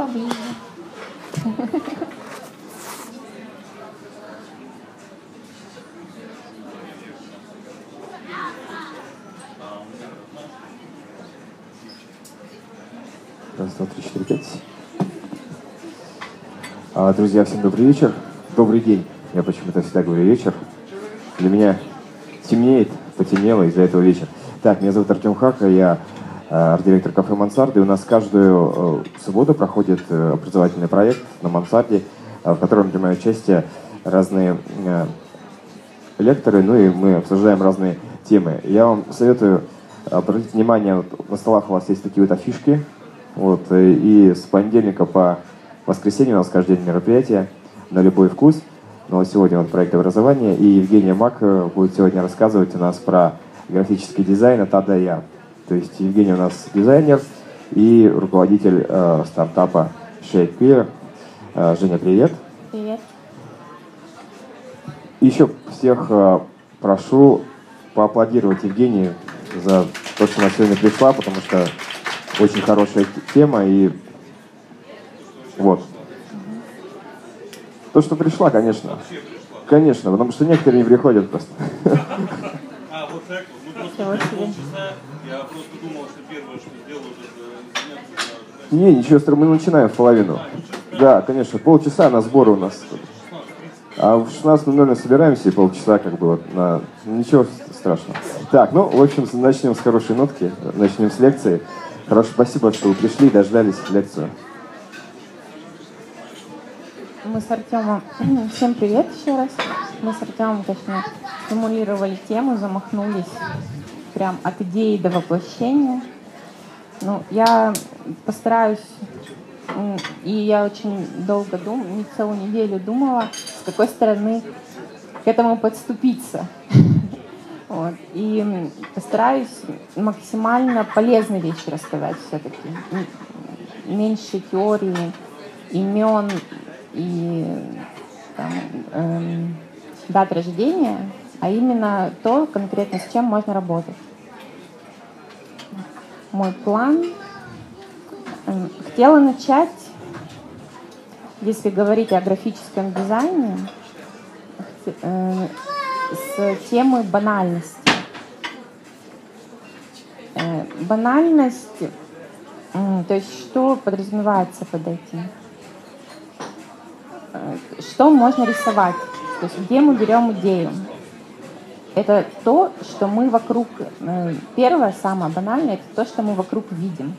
поближе. Раз, два, три, четыре, пять. А, друзья, всем добрый вечер. Добрый день. Я почему-то всегда говорю вечер. Для меня темнеет, потемнело, из-за этого вечер. Так, меня зовут Артем Хака, я арт-директор кафе «Мансарды». У нас каждую э, субботу проходит э, образовательный проект на «Мансарде», э, в котором принимают участие разные э, лекторы, ну и мы обсуждаем разные темы. Я вам советую обратить внимание, на столах у вас есть такие вот афишки, вот, э, и с понедельника по воскресенье у нас каждый день мероприятие на любой вкус. Но сегодня вот проект образования, и Евгения Мак э, будет сегодня рассказывать у нас про графический дизайн от А до Я. То есть Евгения у нас дизайнер и руководитель э, стартапа Shakespeare. Э, Женя, привет. Привет. Еще всех э, прошу поаплодировать Евгении за то, что она сегодня пришла, потому что очень хорошая тема и вот. То, что пришла, конечно. Конечно, потому что некоторые не приходят просто. А, вот так вот. Мы просто полчаса. Я просто думал, что первое, что сделаю, это извиняться за- Не, ничего страшного, мы начинаем в половину. Да, конечно, полчаса на сборы у нас. А в 16.00 собираемся и полчаса как бы вот на... Ничего страшного. Так, ну, в общем, начнем с хорошей нотки, начнем с лекции. Хорошо, спасибо, что вы пришли и дождались лекцию. Мы с Артемом... Всем привет еще раз. Мы с Артемом, конечно, формулировали тему, замахнулись прям от идеи до воплощения. Ну, я постараюсь, и я очень долго думала, не целую неделю думала, с какой стороны к этому подступиться. Вот. И постараюсь максимально полезные вещи рассказать все-таки. Меньше теории, имен и там, эм, дат рождения, а именно то конкретно, с чем можно работать. Мой план. эм, Хотела начать, если говорить о графическом дизайне, э, с темы банальности. Э, Банальность, то есть что подразумевается под этим? Э, Что можно рисовать? То есть где мы берем идею? Это то, что мы вокруг... э, Первое, самое банальное, это то, что мы вокруг видим.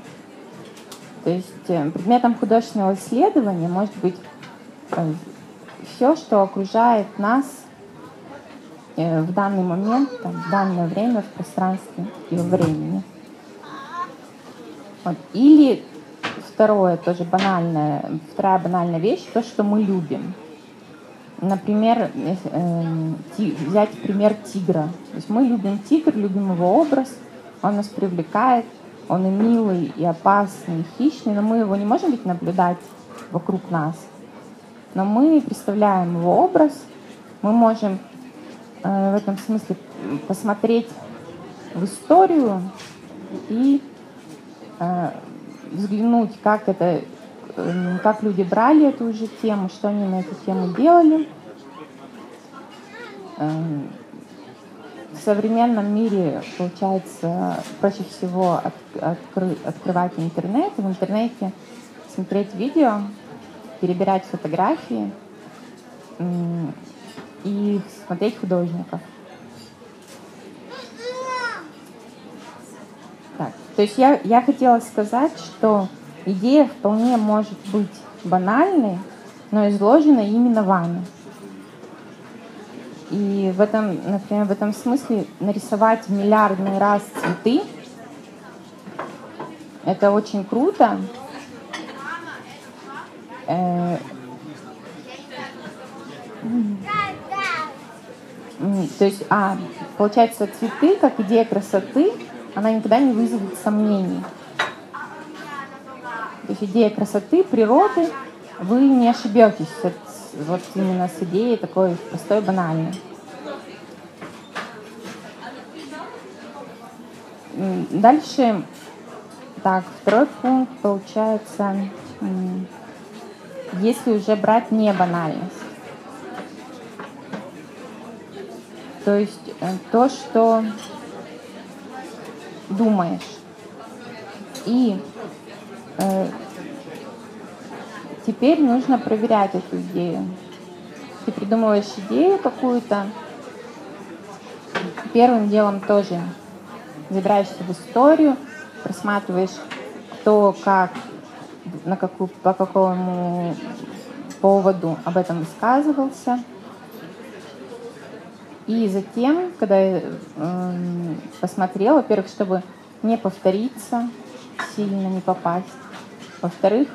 То есть э, предметом художественного исследования может быть все, что окружает нас э, в данный момент, там, в данное время, в пространстве и во времени. Вот. Или второе, тоже банальное, вторая банальная вещь, то, что мы любим. Например, э, взять пример тигра. То есть мы любим тигр, любим его образ, он нас привлекает, он и милый, и опасный, и хищный, но мы его не можем ведь наблюдать вокруг нас. Но мы представляем его образ, мы можем э, в этом смысле посмотреть в историю и э, взглянуть, как это, как люди брали эту же тему, что они на эту тему делали. Эм, В современном мире, получается, проще всего от- откры- открывать интернет, в интернете смотреть видео, перебирать фотографии и смотреть художников. Так, то есть я, я хотела сказать, что идея вполне может быть банальной, но изложена именно вами. И в этом, например, в этом смысле нарисовать миллиардный раз цветы, это очень круто. Э, То есть, а, получается, цветы, как идея красоты, она никогда не вызовет сомнений. То есть идея красоты, природы, вы не ошибетесь от- вот именно с идеей такой простой, банальной. Дальше, так, второй пункт получается, если уже брать не банальность. То есть э, то, что думаешь. И теперь нужно проверять эту идею. Ты придумываешь идею какую-то, первым делом тоже забираешься в историю, просматриваешь, кто как, на какую, по какому поводу об этом высказывался. И затем, когда я э, посмотрела, во-первых, чтобы не повториться, сильно не попасть. Во-вторых,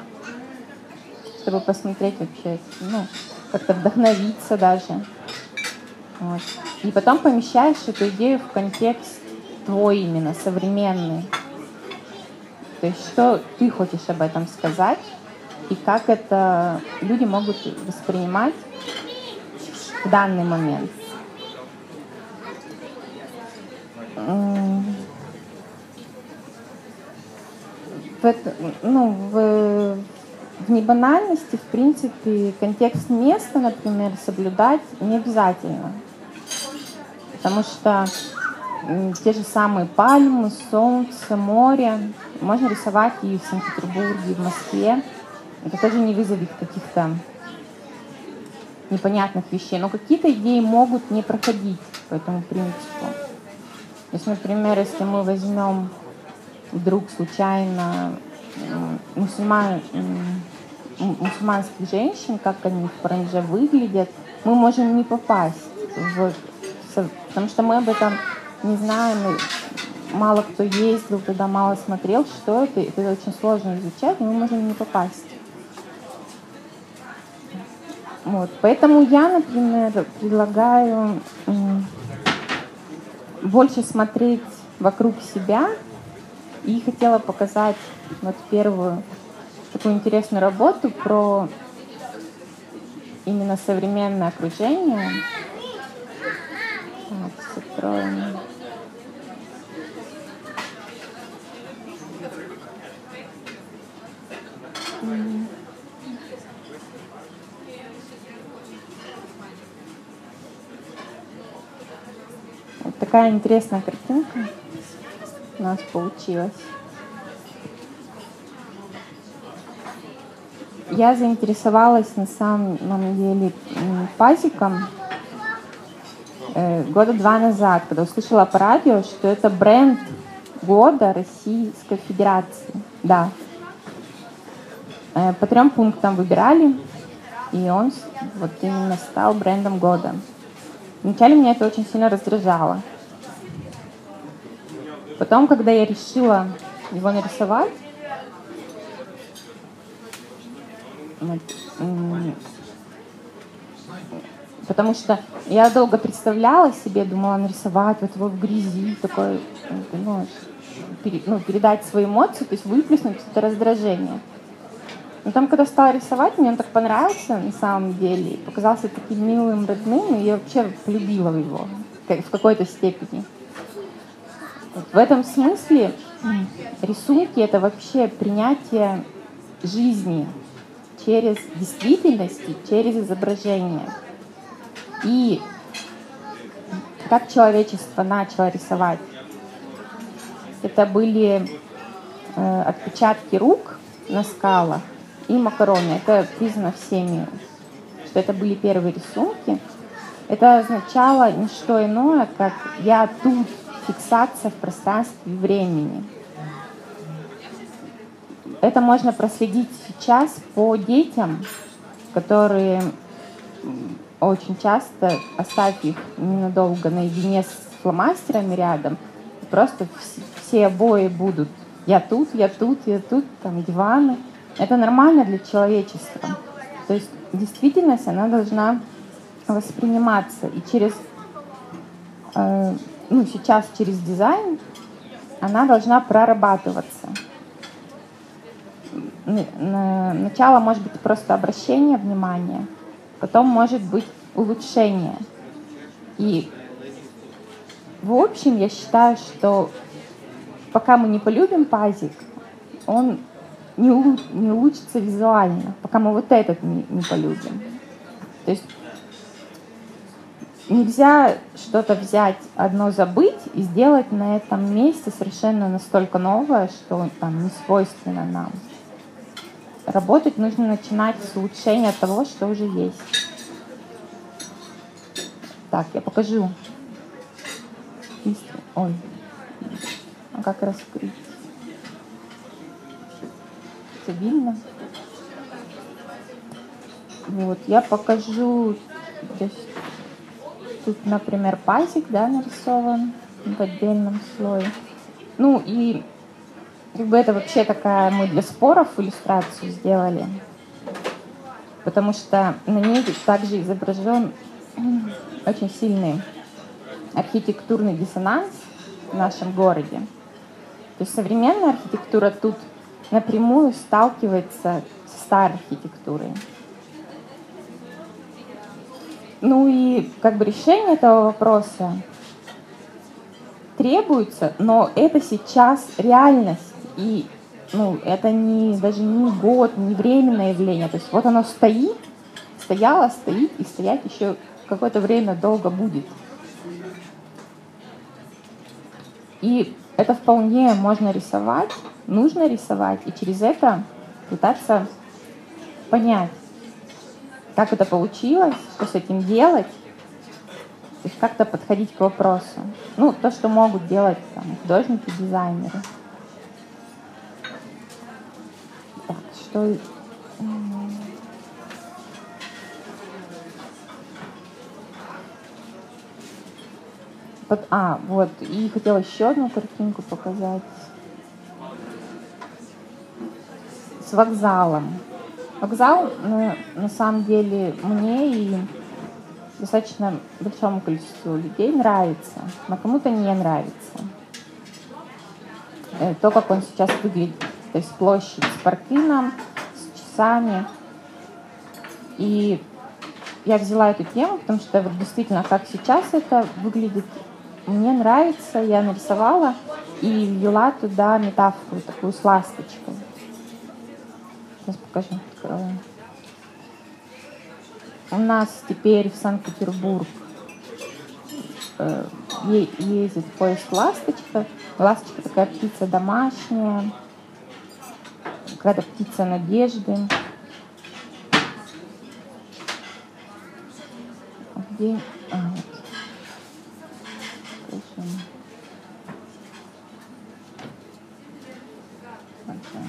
чтобы посмотреть вообще, ну, как-то вдохновиться даже. Вот. И потом помещаешь эту идею в контекст твой именно, современный. То есть что ты хочешь об этом сказать и как это люди могут воспринимать в данный момент. В, ну, в, в небанальности, в принципе, контекст места, например, соблюдать не обязательно. Потому что те же самые пальмы, солнце, море можно рисовать и в Санкт-Петербурге, и в Москве. Это тоже не вызовет каких-то непонятных вещей. Но какие-то идеи могут не проходить по этому принципу. То есть, например, если мы возьмем вдруг случайно мусульман, мусульманских женщин, как они в паранже выглядят, мы можем не попасть в... Потому что мы об этом не знаем, мало кто ездил туда, мало смотрел, что это, это очень сложно изучать, но мы можем не попасть. Вот. Поэтому я, например, предлагаю больше смотреть вокруг себя и хотела показать вот первую такую интересную работу про именно современное окружение. Так, закроем. Вот такая интересная картинка у нас получилась. Я заинтересовалась на самом деле пазиком э, года два назад, когда услышала по радио, что это бренд года Российской Федерации. Да, Э, по трем пунктам выбирали, и он вот именно стал брендом года. Вначале меня это очень сильно раздражало. Потом, когда я решила его нарисовать, потому что я долго представляла себе, думала нарисовать вот его в грязи, такой, ну, ну, передать свои эмоции, то есть выплеснуть это раздражение. Но там, когда стала рисовать, мне он так понравился на самом деле, показался таким милым, родным, и я вообще полюбила его в какой-то степени. В этом смысле рисунки — это вообще принятие жизни через действительность, через изображение. И как человечество начало рисовать? Это были э, отпечатки рук на скалах, и макароны. Это признано всеми, что это были первые рисунки. Это означало не что иное, как я тут, фиксация в пространстве и времени. Это можно проследить сейчас по детям, которые очень часто, оставив их ненадолго наедине с фломастерами рядом, просто все обои будут «я тут, я тут, я тут», там диваны – это нормально для человечества. То есть действительность, она должна восприниматься. И через, э, ну, сейчас через дизайн она должна прорабатываться. Начало может быть просто обращение внимания, потом может быть улучшение. И в общем, я считаю, что пока мы не полюбим пазик, он не, улу- не улучшится визуально, пока мы вот этот не, не полюбим. То есть нельзя что-то взять, одно забыть и сделать на этом месте совершенно настолько новое, что там не свойственно нам. Работать нужно начинать с улучшения того, что уже есть. Так, я покажу. Ой, а как раскрыть? Это видно? Вот, я покажу здесь Тут, например, пазик, да, нарисован в отдельном слое. Ну и как бы это вообще такая мы для споров иллюстрацию сделали, потому что на ней также изображен очень сильный архитектурный диссонанс в нашем городе. То есть современная архитектура тут напрямую сталкивается с старой архитектурой. Ну и как бы решение этого вопроса требуется, но это сейчас реальность. И ну, это не, даже не год, не временное явление. То есть вот оно стоит, стояло, стоит и стоять еще какое-то время долго будет. И это вполне можно рисовать, нужно рисовать, и через это пытаться понять, как это получилось, что с этим делать, то есть как-то подходить к вопросу. Ну, то, что могут делать там, художники, дизайнеры. Так, что... Вот, а, вот, и хотела еще одну картинку показать. С вокзалом. Вокзал, ну, на самом деле, мне и достаточно большому количеству людей нравится, но кому-то не нравится. Э, То, как он сейчас выглядит, то есть площадь с паркином, с часами. И я взяла эту тему, потому что вот действительно, как сейчас это выглядит, мне нравится, я нарисовала и ввела туда метафору такую с ласточкой. Сейчас покажу. У нас теперь в Санкт-Петербург э, ездит поезд «Ласточка». Ласточка такая птица домашняя, какая-то птица надежды. А Где? А, вот. Покажу. Ага.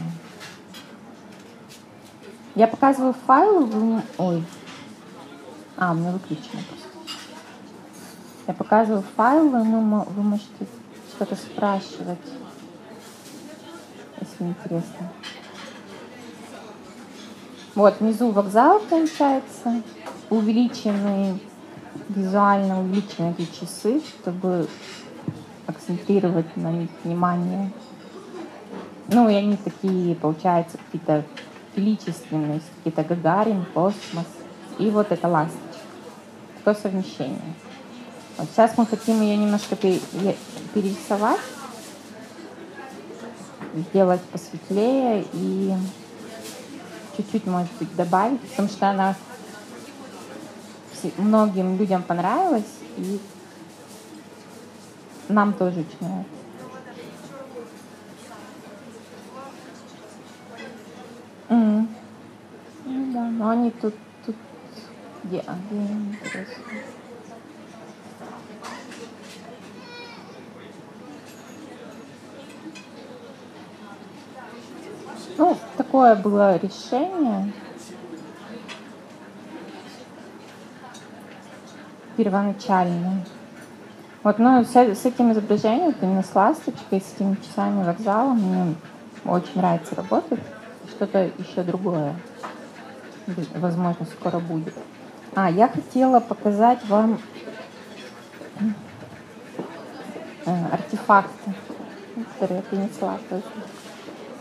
Я показываю файлы, вы... Ой. А, меня выключено. Я показываю файлы, мо- вы можете что-то спрашивать, если интересно. Вот, внизу вокзал получается, увеличенные, визуально увеличенные эти часы, чтобы акцентрировать на них внимание. Ну, и они такие, получается, какие-то величественные, какие-то Гагарин, космос. И вот это ласточка. Такое совмещение. Вот сейчас мы хотим ее немножко перерисовать, сделать посветлее и чуть-чуть, может быть, добавить, потому что она многим людям понравилась, и нам тоже очень нравится. М. Ну да, но они тут, тут где, а где? Ну, такое было решение. Первоначальное. Вот, ну, с, с этим изображением, вот именно с ласточкой, с этими часами вокзала, мне очень нравится работать. Что-то еще другое, возможно, скоро будет. А, я хотела показать вам э, артефакты, которые я принесла тоже.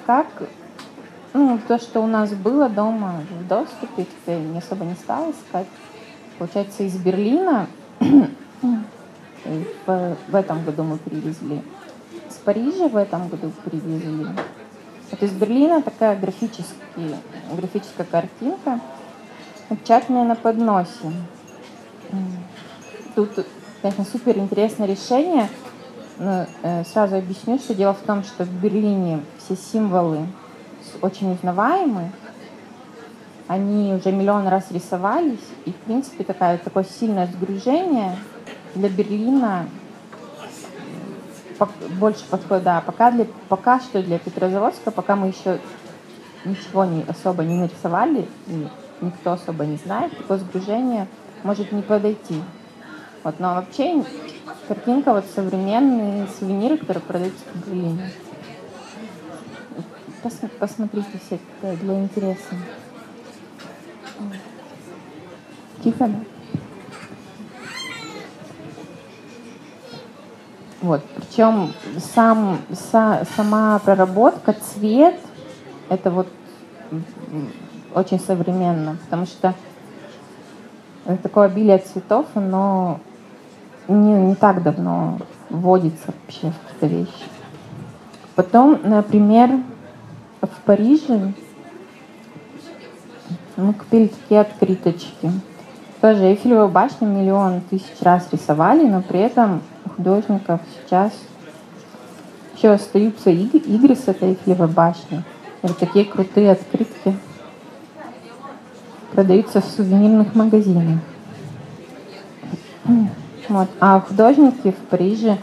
Как ну, то, что у нас было дома в доступе, теперь не особо не стала искать. Получается, из Берлина в, в этом году мы привезли. С Парижа в этом году привезли. Вот из Берлина такая графический, графическая картинка. Печатная на подносе. Тут, конечно, супер интересное решение. Но э, сразу объясню, что дело в том, что в Берлине все символы очень узнаваемы. Они уже миллион раз рисовались, и, в принципе, такая, такое сильное сгружение для Берлина больше подходит, да, пока, для, пока что для Петрозаводска, пока мы еще ничего не, особо не нарисовали, и никто особо не знает, такое сгружение может не подойти. Вот, но вообще картинка вот современные сувениры, которые продаются в Берлине. Пос, посмотрите все это для интереса. Тихо, да? Вот. Причем сам, са, сама проработка, цвет, это вот очень современно, потому что такое обилие цветов, но не, не так давно вводится вообще в какие-то вещи. Потом, например, в Париже мы купили такие открыточки. Тоже Эйфелева башня миллион тысяч раз рисовали, но при этом художников сейчас еще остаются игры, с этой Эйфелевой башней. Вот такие крутые открытки продаются в сувенирных магазинах. Вот. А художники в Париже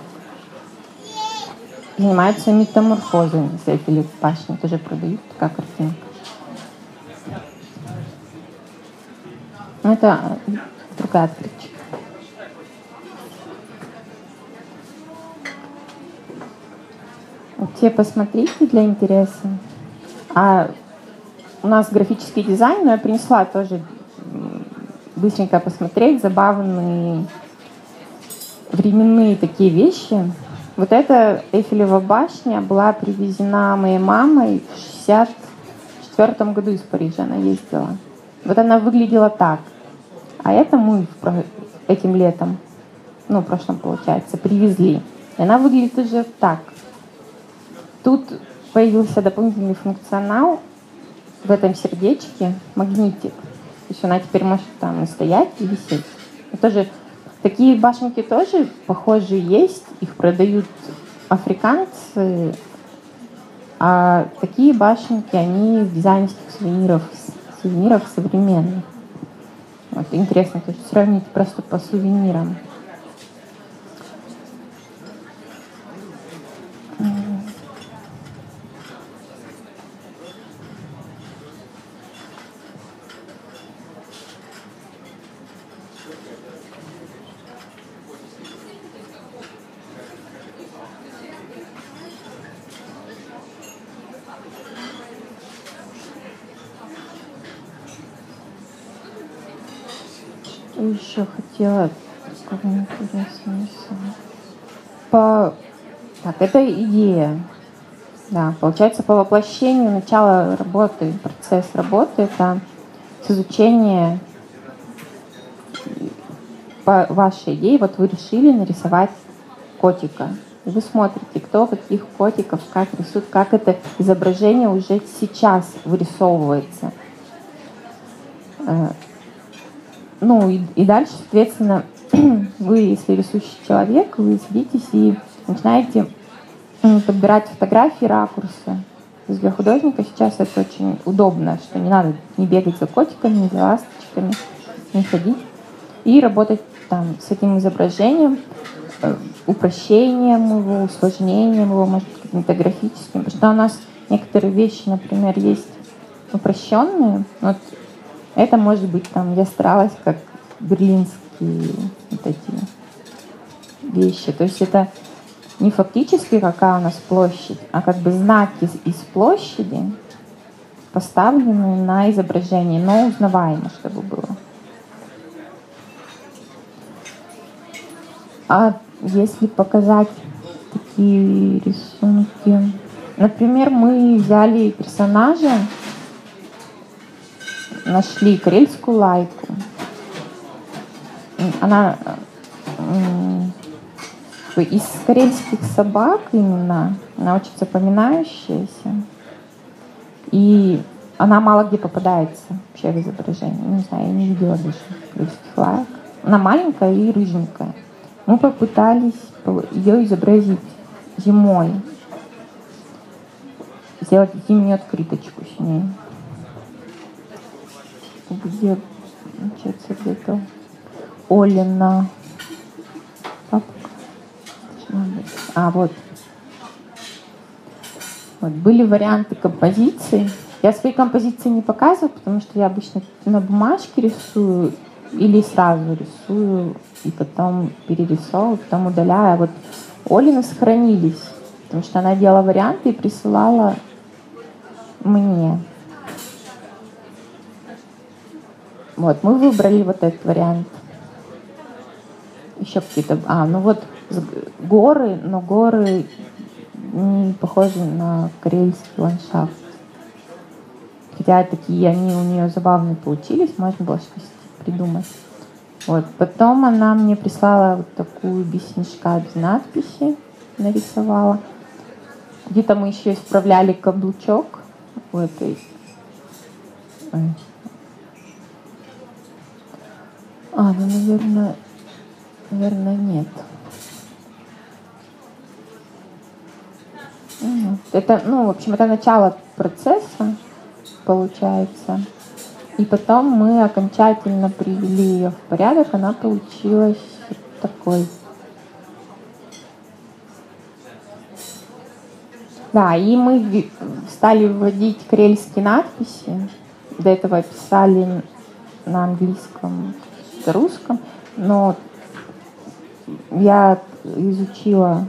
занимаются метаморфозами с Эйфелевой башни. Тоже продают такая картинка. Это другая открытка. Все посмотрите для интереса. А у нас графический дизайн, но я принесла тоже быстренько посмотреть забавные временные такие вещи. Вот эта Эйфелева башня была привезена моей мамой в 64 году из Парижа. Она ездила. Вот она выглядела так. А это мы этим летом, ну, в прошлом, получается, привезли. И она выглядит уже так. Тут появился дополнительный функционал в этом сердечке, магнитик. То есть она теперь может там и стоять, и висеть. И тоже такие башенки тоже похожие есть, их продают африканцы, а такие башенки, они в дизайнерских сувенирах, сувенирах современных. Вот, интересно, то есть сравнить просто по сувенирам. Еще хотела по так это идея. Да получается по воплощению начала работы процесс работы это с изучения по вашей идее вот вы решили нарисовать котика. И вы смотрите, кто каких котиков как рисует, как это изображение уже сейчас вырисовывается. Ну и, и дальше, соответственно, вы, если рисующий человек, вы садитесь и начинаете подбирать фотографии, ракурсы. Для художника сейчас это очень удобно, что не надо не бегать за котиками, не за ласточками, не ходить. И работать там с этим изображением, э, упрощением его, усложнением его, может быть, каким-то графическим. Потому что у нас некоторые вещи, например, есть упрощенные. Вот это может быть там, я старалась как берлинские вот эти вещи. То есть это не фактически какая у нас площадь, а как бы знаки из площади поставлены на изображение, но узнаваемо, чтобы было. А если показать такие рисунки, например, мы взяли персонажа, нашли карельскую лайку. Она из карельских собак именно, она очень запоминающаяся. И она мало где попадается вообще в изображении. Не знаю, я не видела даже крыльских лаек. Она маленькая и рыженькая. Мы попытались ее изобразить зимой. Сделать зимнюю открыточку с ней. Где, получается, где-то Олина. А, вот. Вот. Были варианты композиции. Я свои композиции не показываю, потому что я обычно на бумажке рисую или сразу рисую и потом перерисовываю, потом удаляю. А вот Олины сохранились, потому что она делала варианты и присылала мне. Вот, мы выбрали вот этот вариант. Еще какие-то... А, ну вот горы, но горы не похожи на карельский ландшафт. Хотя такие они у нее забавные получились, можно было что-то придумать. Вот. Потом она мне прислала вот такую снежка, без надписи нарисовала. Где-то мы еще исправляли каблучок у этой. А, ну, наверное, наверное, нет. Это, ну, в общем, это начало процесса получается. И потом мы окончательно привели ее в порядок, она получилась такой. Да, и мы стали вводить карельские надписи. До этого писали на английском, русском, но я изучила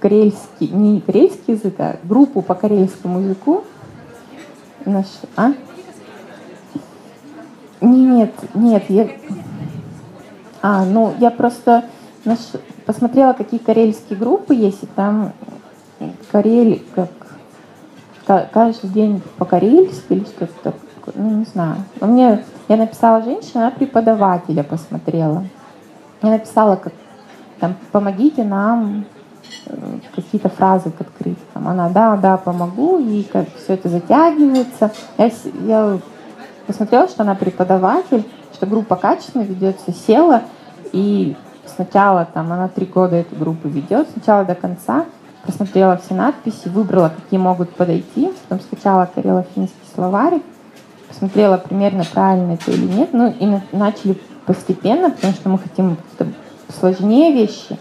карельский, не карельский язык, а группу по карельскому языку, Наш, а? Нет, нет, я... А, ну, я просто наш... посмотрела, какие карельские группы есть, и там Карель, как каждый день по-карельски или что-то такое, ну, не знаю. Но мне, я написала женщина, она преподавателя посмотрела. Я написала, как, там, помогите нам какие-то фразы к открыткам. Она, да, да, помогу, и как все это затягивается. Я, я посмотрела, что она преподаватель, что группа качественно ведется, села, и сначала там она три года эту группу ведет, сначала до конца, посмотрела все надписи, выбрала, какие могут подойти, потом скачала карело-финский словарик, посмотрела примерно правильно это или нет, ну и начали постепенно, потому что мы хотим сложнее вещи,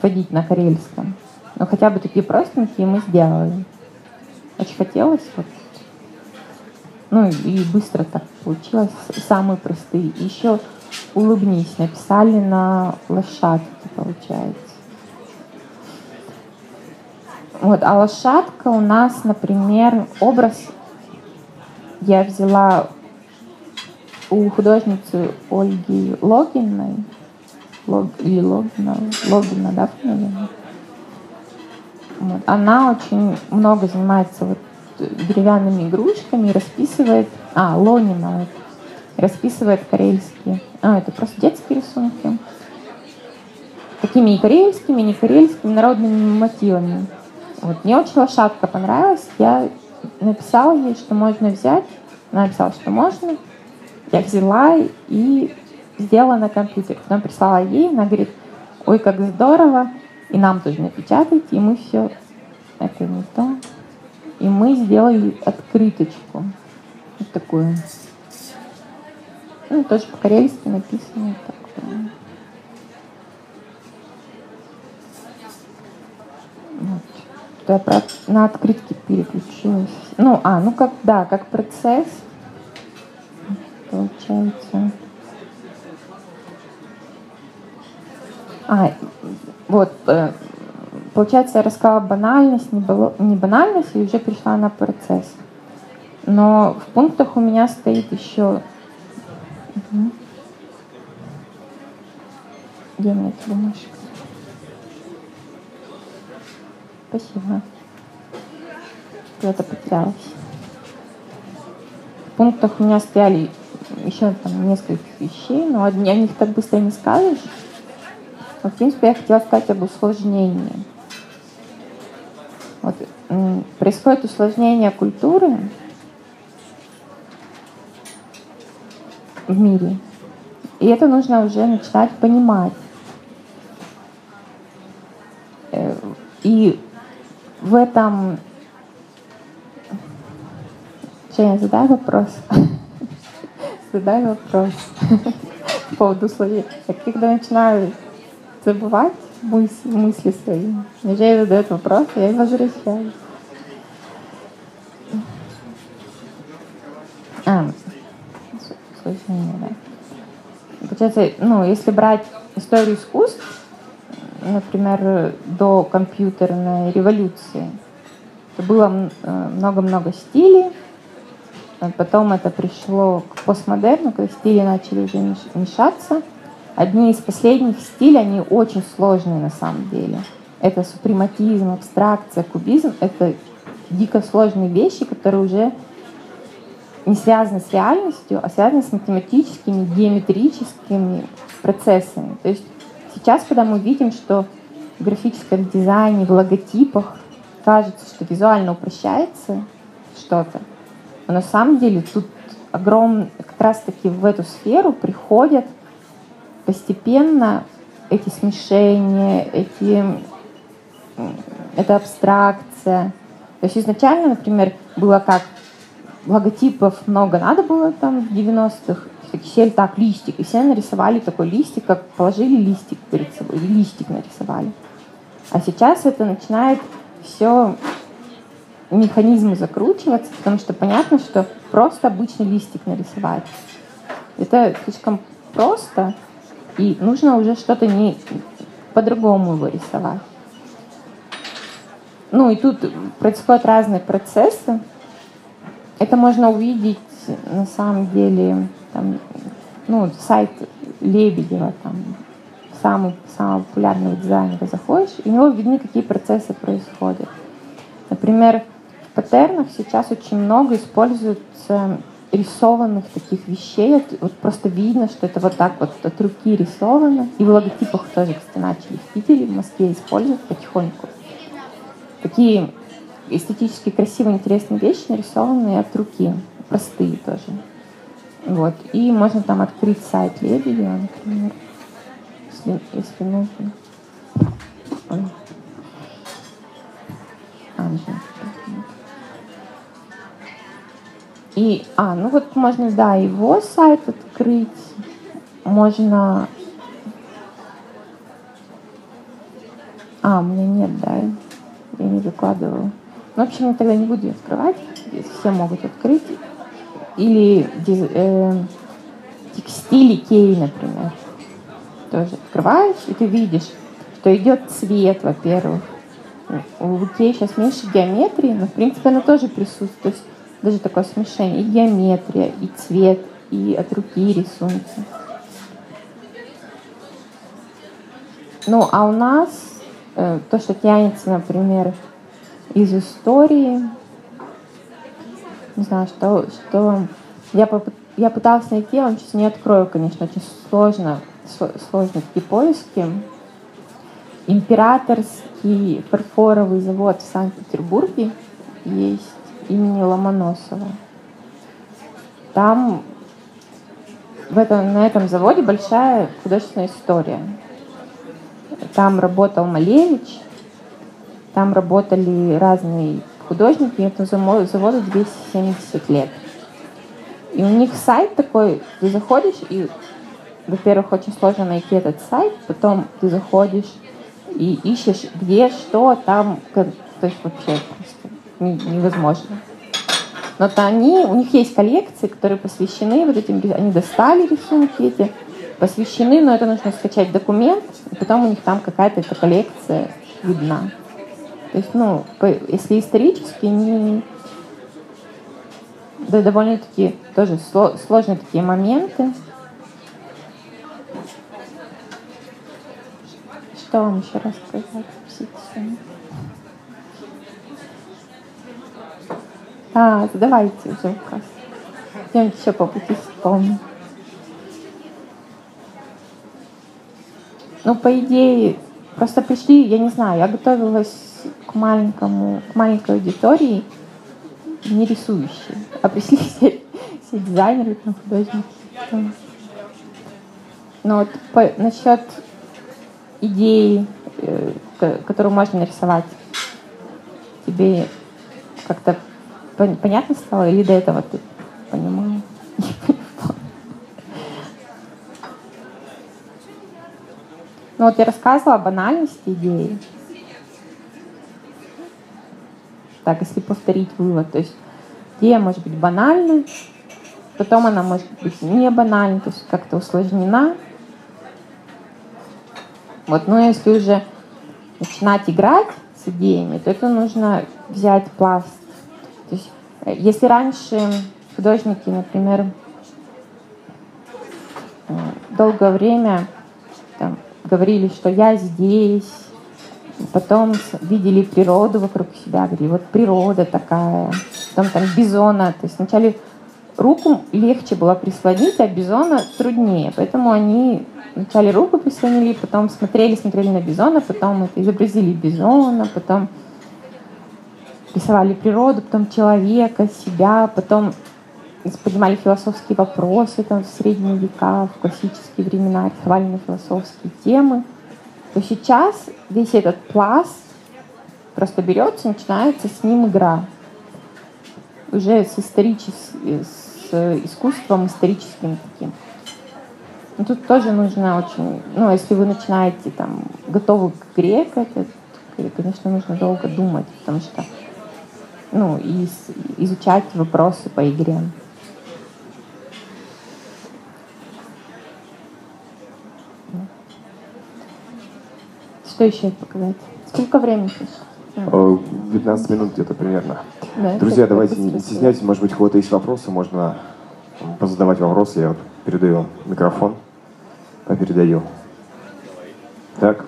ходить на карельском. Но хотя бы такие простенькие мы сделали. Очень хотелось. Вот. Ну и быстро так получилось. Самые простые. Еще улыбнись. Написали на лошадке, получается. Вот, а лошадка у нас, например, образ я взяла у художницы Ольги Логиной Лог, или Логина, Логина, да, наверное. Вот. Она очень много занимается вот деревянными игрушками, расписывает, а, Лонина, вот, расписывает карельские, а, это просто детские рисунки, такими и карельскими, и не карельскими, народными мотивами. Вот. Мне очень лошадка понравилась, я написала ей, что можно взять, она написала, что можно, я взяла и сделала на компьютере. Потом прислала ей, она говорит, ой, как здорово, и нам тоже напечатайте, и мы все, это не то. И мы сделали открыточку, вот такую. Ну, тоже по-карельски написано. Такое. Вот. Я про, на открытки переключилась. Ну, а, ну как, да, как процесс получается. А, вот, э, получается, я рассказала банальность, не, было, не банальность, и уже пришла на процесс. Но в пунктах у меня стоит еще... Угу. Где у меня эта Спасибо. Куда-то потерялась. В пунктах у меня стояли еще там несколько вещей, но о них так быстро не скажешь. Но, в принципе, я хотела сказать об усложнении. Вот происходит усложнение культуры в мире. И это нужно уже начинать понимать. Э, и в этом... Женя, задай вопрос. Задай вопрос по поводу условий. Я когда начинаю забывать мысли, мысли свои, Женя задает вопрос, я его возвращаюсь. А, сложнее, да. Получается, ну, если брать историю искусств, например, до компьютерной революции, то было э, много-много стилей, потом это пришло к постмодерну, когда стили начали уже мешаться. Одни из последних стилей, они очень сложные на самом деле. Это супрематизм, абстракция, кубизм. Это дико сложные вещи, которые уже не связаны с реальностью, а связаны с математическими, геометрическими процессами. То есть сейчас, когда мы видим, что в графическом дизайне, в логотипах кажется, что визуально упрощается что-то, но на самом деле тут огромный, как раз таки в эту сферу приходят постепенно эти смешения, эти, эта абстракция. То есть изначально, например, было как логотипов много надо было там в 90-х, Excel так, листик. И все нарисовали такой листик, как положили листик перед собой, и листик нарисовали. А сейчас это начинает все механизмы закручиваться, потому что понятно, что просто обычный листик нарисовать. Это слишком просто, и нужно уже что-то не по-другому его рисовать. Ну и тут происходят разные процессы. Это можно увидеть на самом деле там, ну, сайт Лебедева, там, самый, самый популярный дизайнер, заходишь, и у него видны, какие процессы происходят. Например, в паттернах сейчас очень много используется рисованных таких вещей. Вот просто видно, что это вот так вот от руки рисовано. И в логотипах тоже, кстати, начали в Питере, в Москве использовать потихоньку. Такие эстетически красивые, интересные вещи, нарисованные от руки. Простые тоже. Вот. И можно там открыть сайт Лебедева, например, если, если нужно. И, а, ну вот можно, да, его сайт открыть, можно... А, у меня нет, да, я не выкладывала. Ну, в общем, тогда не буду открывать, все могут открыть или э, текстиль Икеи, например. Тоже открываешь, и ты видишь, что идет цвет, во-первых. У Икеи сейчас меньше геометрии, но, в принципе, она тоже присутствует. Даже такое смешение. И геометрия, и цвет, и от руки рисунки. Ну, а у нас э, то, что тянется, например, из истории, не знаю, что, что я, поп... я пыталась найти, я вам сейчас не открою, конечно, очень сложно, сложные такие поиски. Императорский фарфоровый завод в Санкт-Петербурге есть имени Ломоносова. Там в этом, на этом заводе большая художественная история. Там работал Малевич, там работали разные художники, этому заводу 270 лет. И у них сайт такой, ты заходишь, и, во-первых, очень сложно найти этот сайт, потом ты заходишь и ищешь, где, что, там, то есть вообще просто невозможно. Но то они, у них есть коллекции, которые посвящены вот этим, они достали рисунки эти, посвящены, но это нужно скачать документ, и потом у них там какая-то эта коллекция видна. То есть, ну, если исторически, не, да, довольно-таки тоже сложные такие моменты. Что вам еще рассказать? А, задавайте уже вопрос. Я еще по пути вспомню. Ну, по идее, просто пришли, я не знаю, я готовилась к маленькому, к маленькой аудитории, не рисующей, а пришли все, все дизайнеры, там, художники. Но вот по, насчет идеи, э, которую можно нарисовать, тебе как-то понятно стало или до этого ты понимал? Ну вот я рассказывала о банальности идеи. Так, если повторить вывод, то есть идея может быть банальна, потом она может быть не банальна, то есть как-то усложнена. Вот, но если уже начинать играть с идеями, то это нужно взять пласт. То есть, э, если раньше художники, например, э, долгое время там, говорили, что я здесь, потом видели природу вокруг себя, говорили, вот природа такая, потом там бизона, то есть вначале руку легче было прислонить, а бизона труднее, поэтому они вначале руку прислонили, потом смотрели, смотрели на бизона, потом это изобразили бизона, потом рисовали природу, потом человека, себя, потом поднимали философские вопросы там, в средние века, в классические времена, рисовали на философские темы, то сейчас весь этот пласт просто берется, начинается с ним игра. Уже с, историческим, с искусством историческим таким. Но тут тоже нужно очень, ну, если вы начинаете там готовы к игре, это, конечно, нужно долго думать, потому что, ну, и изучать вопросы по игре. Что еще показать? Сколько времени сейчас? 15 минут где-то примерно. Да, Друзья, давайте не стесняйтесь, может быть, у кого-то есть вопросы, можно позадавать вопросы. Я вот передаю микрофон, а передаю. Так.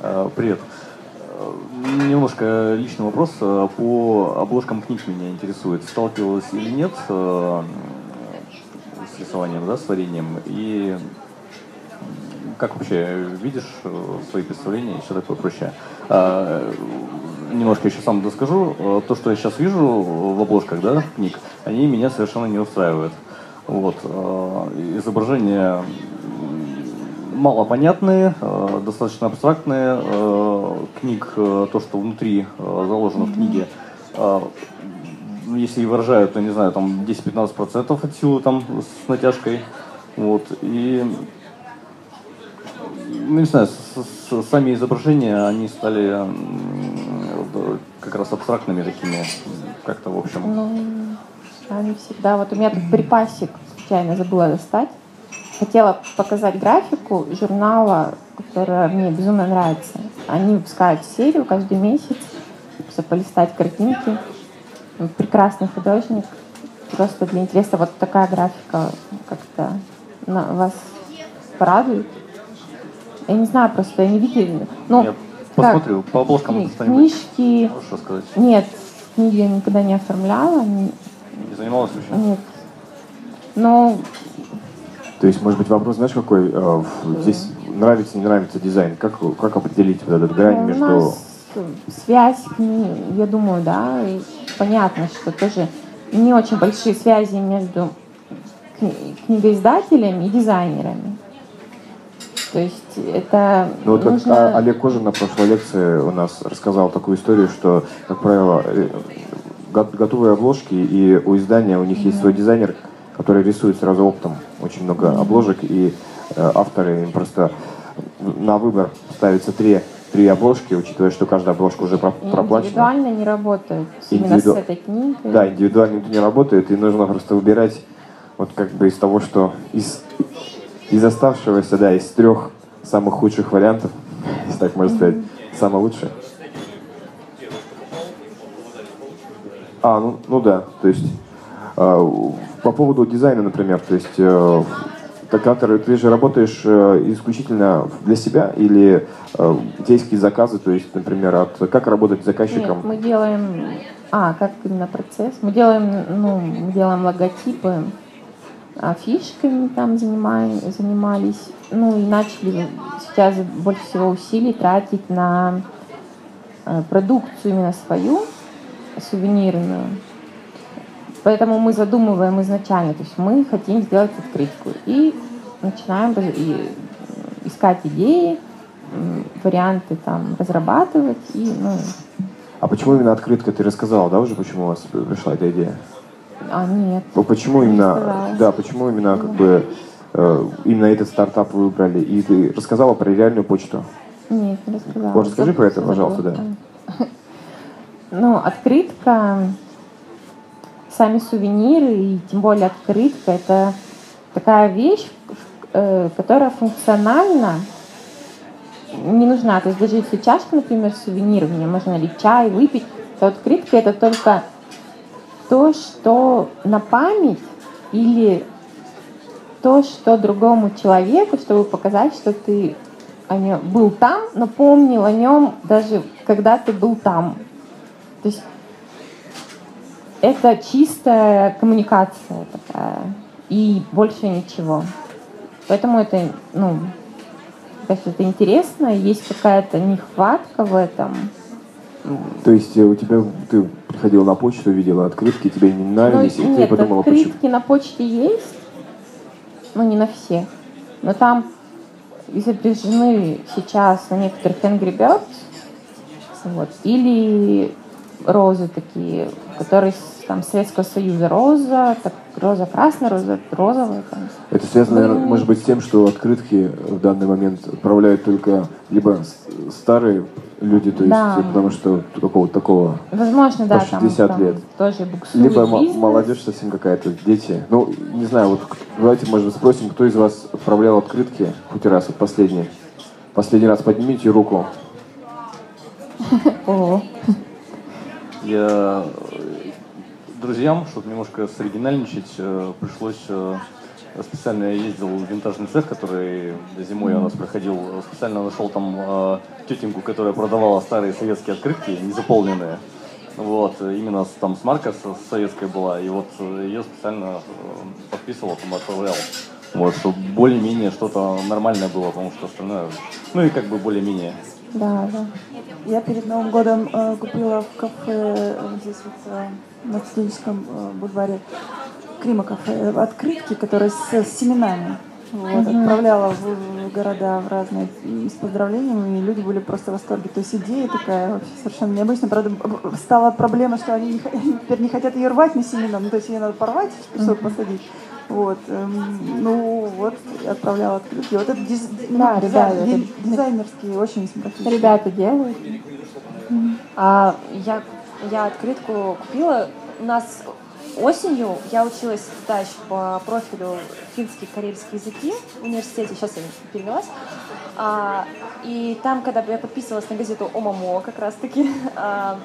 А, привет. Немножко личный вопрос. По обложкам книг меня интересует. Сталкивалась или нет с рисованием, да, с творением. И как вообще видишь э, свои представления и все такое прочее. А, немножко еще сам доскажу. Э, то, что я сейчас вижу в обложках да, книг, они меня совершенно не устраивают. Вот. Э, изображения малопонятные, достаточно абстрактные. Книг, то, что внутри заложено в книге, ну, если и выражают, то, не знаю, там 10-15% от силы там с натяжкой. Вот. И, ну, не знаю, с, с, сами изображения, они стали как раз абстрактными такими, как-то, в общем. Ну, они всегда. Вот у меня тут припасик, случайно забыла достать. Хотела показать графику журнала, которая мне безумно нравится. Они выпускают серию каждый месяц, чтобы полистать картинки прекрасный художник. Просто для интереса вот такая графика как-то вас порадует. Я не знаю, просто я не видела. Ну, я посмотрю, по обложкам кни- Книжки... Что сказать? Нет, книги я никогда не оформляла. Не, не занималась вообще? Нет. Но... То есть, может быть, вопрос, знаешь, какой? Э, здесь нравится, не нравится дизайн. Как, как определить вот этот грань ну, между... Нас связь, я думаю, да, и понятно, что тоже не очень большие связи между книгоиздателями и дизайнерами. То есть это ну, вот нужно... как Олег Кожин на прошлой лекции у нас рассказал такую историю, что, как правило, э, готовые обложки, и у издания у них mm-hmm. есть свой дизайнер, который рисует сразу оптом очень много mm-hmm. обложек, и э, авторы им просто на выбор ставится три три обложки, учитывая, что каждая обложка уже проплачена. Индивидуально не работает именно с этой книгой. Да, индивидуально не работает, и нужно просто выбирать вот как бы из того, что из, из оставшегося, да, из трех самых худших вариантов, если так можно сказать, mm-hmm. самое лучшее. А, ну, ну да, то есть э, по поводу дизайна, например, то есть э, Катер, ты же работаешь э, исключительно для себя или э, у тебя есть какие заказы, то есть, например, от как работать с заказчиком? Нет, мы делаем, а, как именно процесс? Мы делаем, ну, мы делаем логотипы, а, фишками там занимаем, занимались. Ну и начали сейчас больше всего усилий тратить на э, продукцию именно свою, сувенирную. Поэтому мы задумываем изначально, то есть мы хотим сделать открытку и начинаем искать идеи, варианты там разрабатывать и ну. А почему именно открытка? Ты рассказала, да, уже почему у вас пришла эта идея? А, нет. Ну, почему именно, да, почему именно как бы э, именно этот стартап вы выбрали? И ты рассказала про реальную почту? Нет, не рассказала. Вот расскажи про это, пожалуйста, да. Ну, открытка, сами сувениры и тем более открытка, это такая вещь, э, которая функциональна, не нужна. То есть даже если чашка, например, сувенир, мне можно налить чай, выпить, то открытка это только то, что на память или то, что другому человеку, чтобы показать, что ты о нем был там, напомнил о нем даже когда ты был там. То есть это чистая коммуникация такая и больше ничего. Поэтому это, ну, кажется, это интересно, есть какая-то нехватка в этом. То есть э, у тебя ты приходила на почту, видела открытки, тебе не нравились, ну, и нет, ты подумала, открытки почему? на почте есть, но не на все. Но там изображены сейчас на некоторых Angry Birds, вот, или розы такие, которые там Советского Союза роза, так, роза красная, роза розовая. Там. Это связано, наверное, может быть, с тем, что открытки в данный момент отправляют только либо старые люди, то есть, да. потому что какого-то такого Возможно, да, 60 там, лет. Там тоже либо молодежь совсем какая-то, дети. Ну, не знаю, вот давайте, может быть, спросим, кто из вас отправлял открытки хоть раз, вот последний. Последний раз поднимите руку. Я друзьям, чтобы немножко соригинальничать, э, пришлось э, специально я ездил в винтажный цех, который зимой у нас проходил, специально нашел там э, тетеньку, которая продавала старые советские открытки, незаполненные. Вот, именно там с марка советская была, и вот ее специально подписывал, там отправлял. Вот, чтобы более-менее что-то нормальное было, потому что остальное, ну и как бы более-менее. Да, да. Я перед Новым годом э, купила в кафе э, здесь вот э, на студенческом э, бульваре Крима кафе э, открытки, которые с, с семенами. Вот, mm-hmm. Отправляла в, в города в разные с поздравлениями, и люди были просто в восторге. То есть идея такая вообще совершенно необычная. Правда, стала проблема, что они, не, теперь не хотят ее рвать на семена. Ну, то есть ее надо порвать, песок mm-hmm. посадить. Вот, эм, ну вот, отправляла открытки. Вот это диз, да, ну, ребята, это... дизайнерские, очень симпатичные. Ребята делают. А, я, я открытку купила. У нас осенью я училась да, еще по профилю финские карельские языки в университете, сейчас я перевелась. А, и там, когда я подписывалась на газету Омамо как раз-таки, а,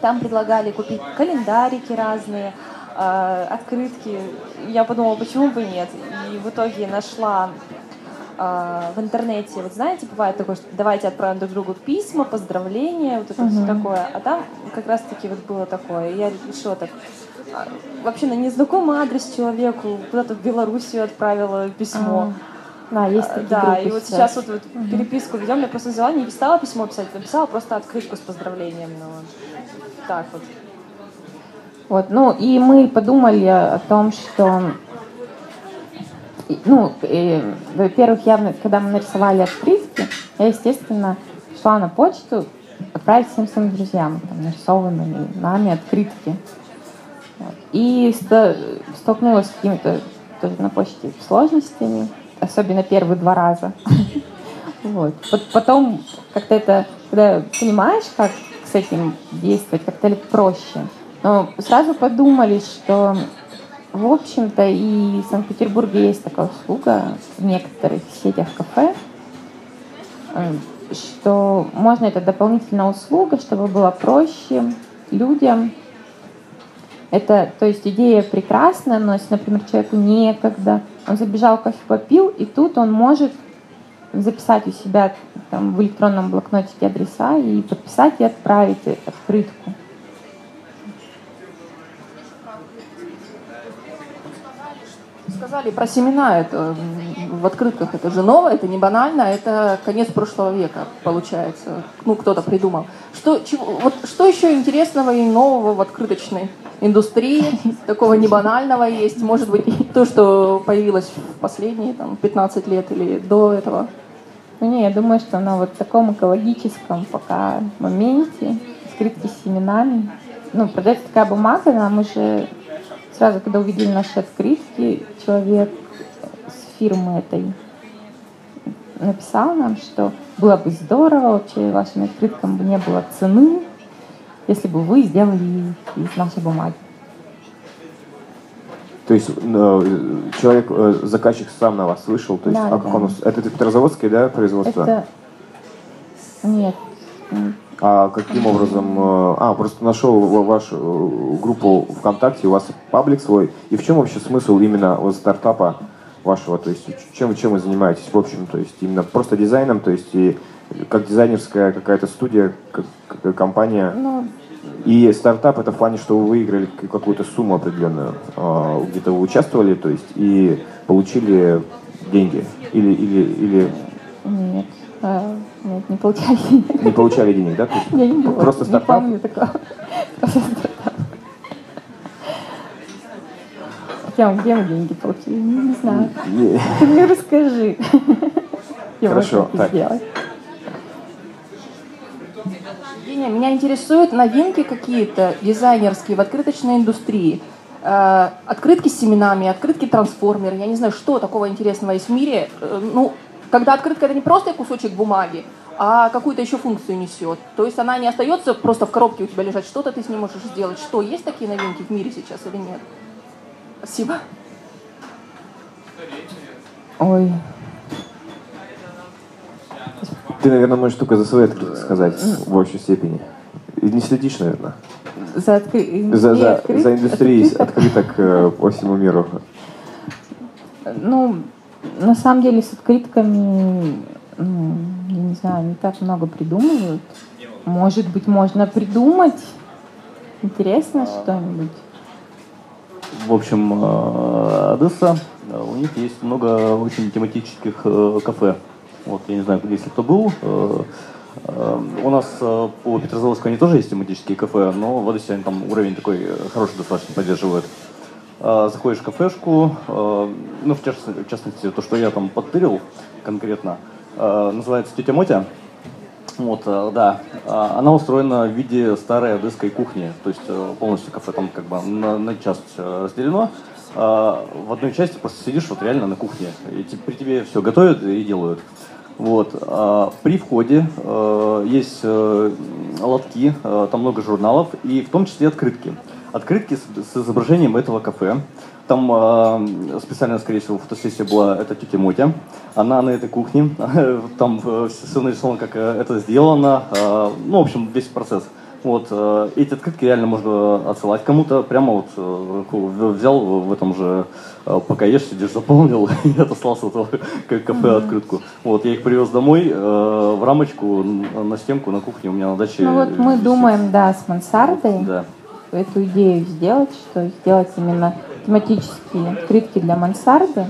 там предлагали купить календарики разные, а, открытки. Я подумала, почему бы нет. И в итоге нашла а, в интернете, вот знаете, бывает такое, что давайте отправим друг другу письма, поздравления, вот это uh-huh. все такое. А там как раз-таки вот было такое. Я решила так, а, вообще на незнакомый адрес человеку куда-то в Белоруссию отправила письмо. Uh-huh. Да, есть такие Да, и вот сейчас вот, вот uh-huh. переписку ведем, я просто взяла, не писала письмо писать, написала просто открытку с поздравлением. Ну, так вот. Вот, ну и мы подумали о том, что ну, э, во-первых, я, когда мы нарисовали открытки, я, естественно, шла на почту отправить всем своим друзьям там, нарисованными нами открытки. Вот. И столкнулась с какими-то тоже на почте сложностями, особенно первые два раза. Вот. Потом как-то это, когда понимаешь, как с этим действовать, как-то проще. Но сразу подумали, что в общем-то, и в Санкт-Петербурге есть такая услуга в некоторых сетях кафе, что можно это дополнительная услуга, чтобы было проще людям. Это, то есть идея прекрасная, но если, например, человеку некогда, он забежал кофе попил, и тут он может записать у себя там, в электронном блокнотике адреса и подписать и отправить открытку. Сказали про семена. Это в открытках это же новое, это не банально, это конец прошлого века, получается. Ну, кто-то придумал. Что, чего, вот, что еще интересного и нового в открыточной индустрии, такого не банального есть? Может быть, то, что появилось в последние там, 15 лет или до этого? Ну не, я думаю, что на вот таком экологическом пока моменте, скрытки с семенами, ну, продается такая бумага, нам уже сразу, когда увидели наши открытки, человек с фирмы этой написал нам, что было бы здорово, вообще вашим открыткам бы не было цены, если бы вы сделали из нашей бумаги. То есть э, человек, э, заказчик сам на вас вышел, то есть Да, а как да. он, это Петрозаводское, да, производство? Это... Нет. А каким образом? э, А, просто нашел ва- вашу э, группу ВКонтакте, у вас паблик свой. И в чем вообще смысл именно вот стартапа вашего? То есть чем, чем вы занимаетесь в общем? То есть именно просто дизайном, то есть и как дизайнерская какая-то студия, как, как компания. Ну, И стартап это в плане, что вы выиграли какую-то сумму определенную, э, где-то вы участвовали, то есть и получили деньги или или или нет. А, Нет, не получали денег. не получали денег, да? Я не, Просто не стартап? помню такого. Просто стартап. Тем, где мы деньги получили? Не, не знаю. не- Ты мне расскажи. Я Хорошо, так. Евгения, меня интересуют новинки какие-то дизайнерские в открыточной индустрии. Э, Открытки с семенами, открытки трансформеры. Я не знаю, что такого интересного есть в мире. Э, Ну, когда открытка это не просто кусочек бумаги, а какую-то еще функцию несет. То есть она не остается просто в коробке у тебя лежать, что-то ты с ней можешь сделать. Что, есть такие новинки в мире сейчас или нет? Спасибо. Ой, Ты, наверное, можешь только за свои открытки сказать в большей степени. И не следишь, наверное. за, откры... За, не за, открыт- за индустрией открыток. открыток э, по всему миру. Ну, на самом деле с открытками, ну, я не знаю, не так много придумывают. Может быть, можно придумать. Интересно что-нибудь? В общем, э, Одесса, у них есть много очень тематических э, кафе. Вот, я не знаю, если кто был. э, У нас по Петрозаводску они тоже есть тематические кафе, но в Одессе они там уровень такой хороший достаточно поддерживают. Э, Заходишь в кафешку, э, ну, в частности, в частности, то, что я там подтырил конкретно, э, называется «Тетя Мотя». Вот, э, да. А, Она устроена в виде старой одесской кухни. То есть э, полностью кафе там как бы на, на часть э, разделено. А, В одной части просто сидишь вот реально на кухне. И при тебе все готовят и делают. Вот. а При входе есть лотки, там много журналов, и в том числе открытки. Открытки с, с изображением этого кафе. Там э, специально, скорее всего, фотосессия была, это тетя Мотя. Она на этой кухне, там э, все нарисовано, как э, это сделано. э, ну, в общем, весь процесс. Вот, э, эти открытки реально можно отсылать кому-то. Прямо вот э, взял в этом же, э, пока ешь, сидишь, заполнил и отослал с этого кафе открытку. Вот, я их привез домой э, в рамочку на стенку на кухне у меня на даче. Ну вот мы висит. думаем, да, с мансардой Да. Эту идею сделать, что сделать именно тематические открытки для мансарды,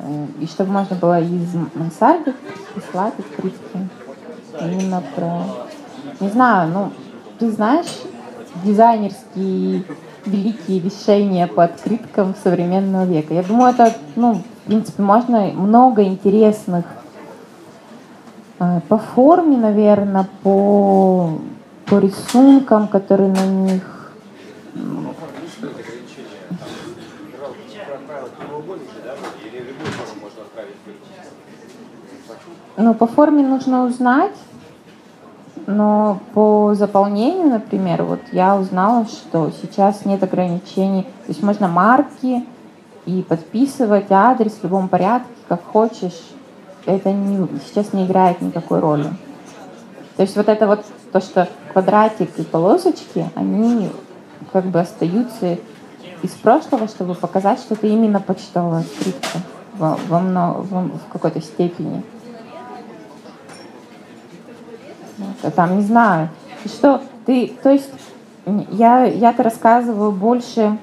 Э, и чтобы можно было из мансарды прислать открытки именно про... Не знаю, ну, ты знаешь дизайнерские великие решения по открыткам современного века. Я думаю, это, ну, в принципе, можно много интересных э, по форме, наверное, по, по рисункам, которые на них. Ну, по форме нужно узнать, но по заполнению, например, вот я узнала, что сейчас нет ограничений. То есть можно марки и подписывать адрес в любом порядке, как хочешь. Это не, сейчас не играет никакой роли. То есть вот это вот то, что квадратик и полосочки, они как бы остаются из прошлого, чтобы показать, что это именно почтовая открытка во, во мно- во- в какой-то степени. Вот, а там не знаю. И Что ты, то есть я, я-то рассказываю больше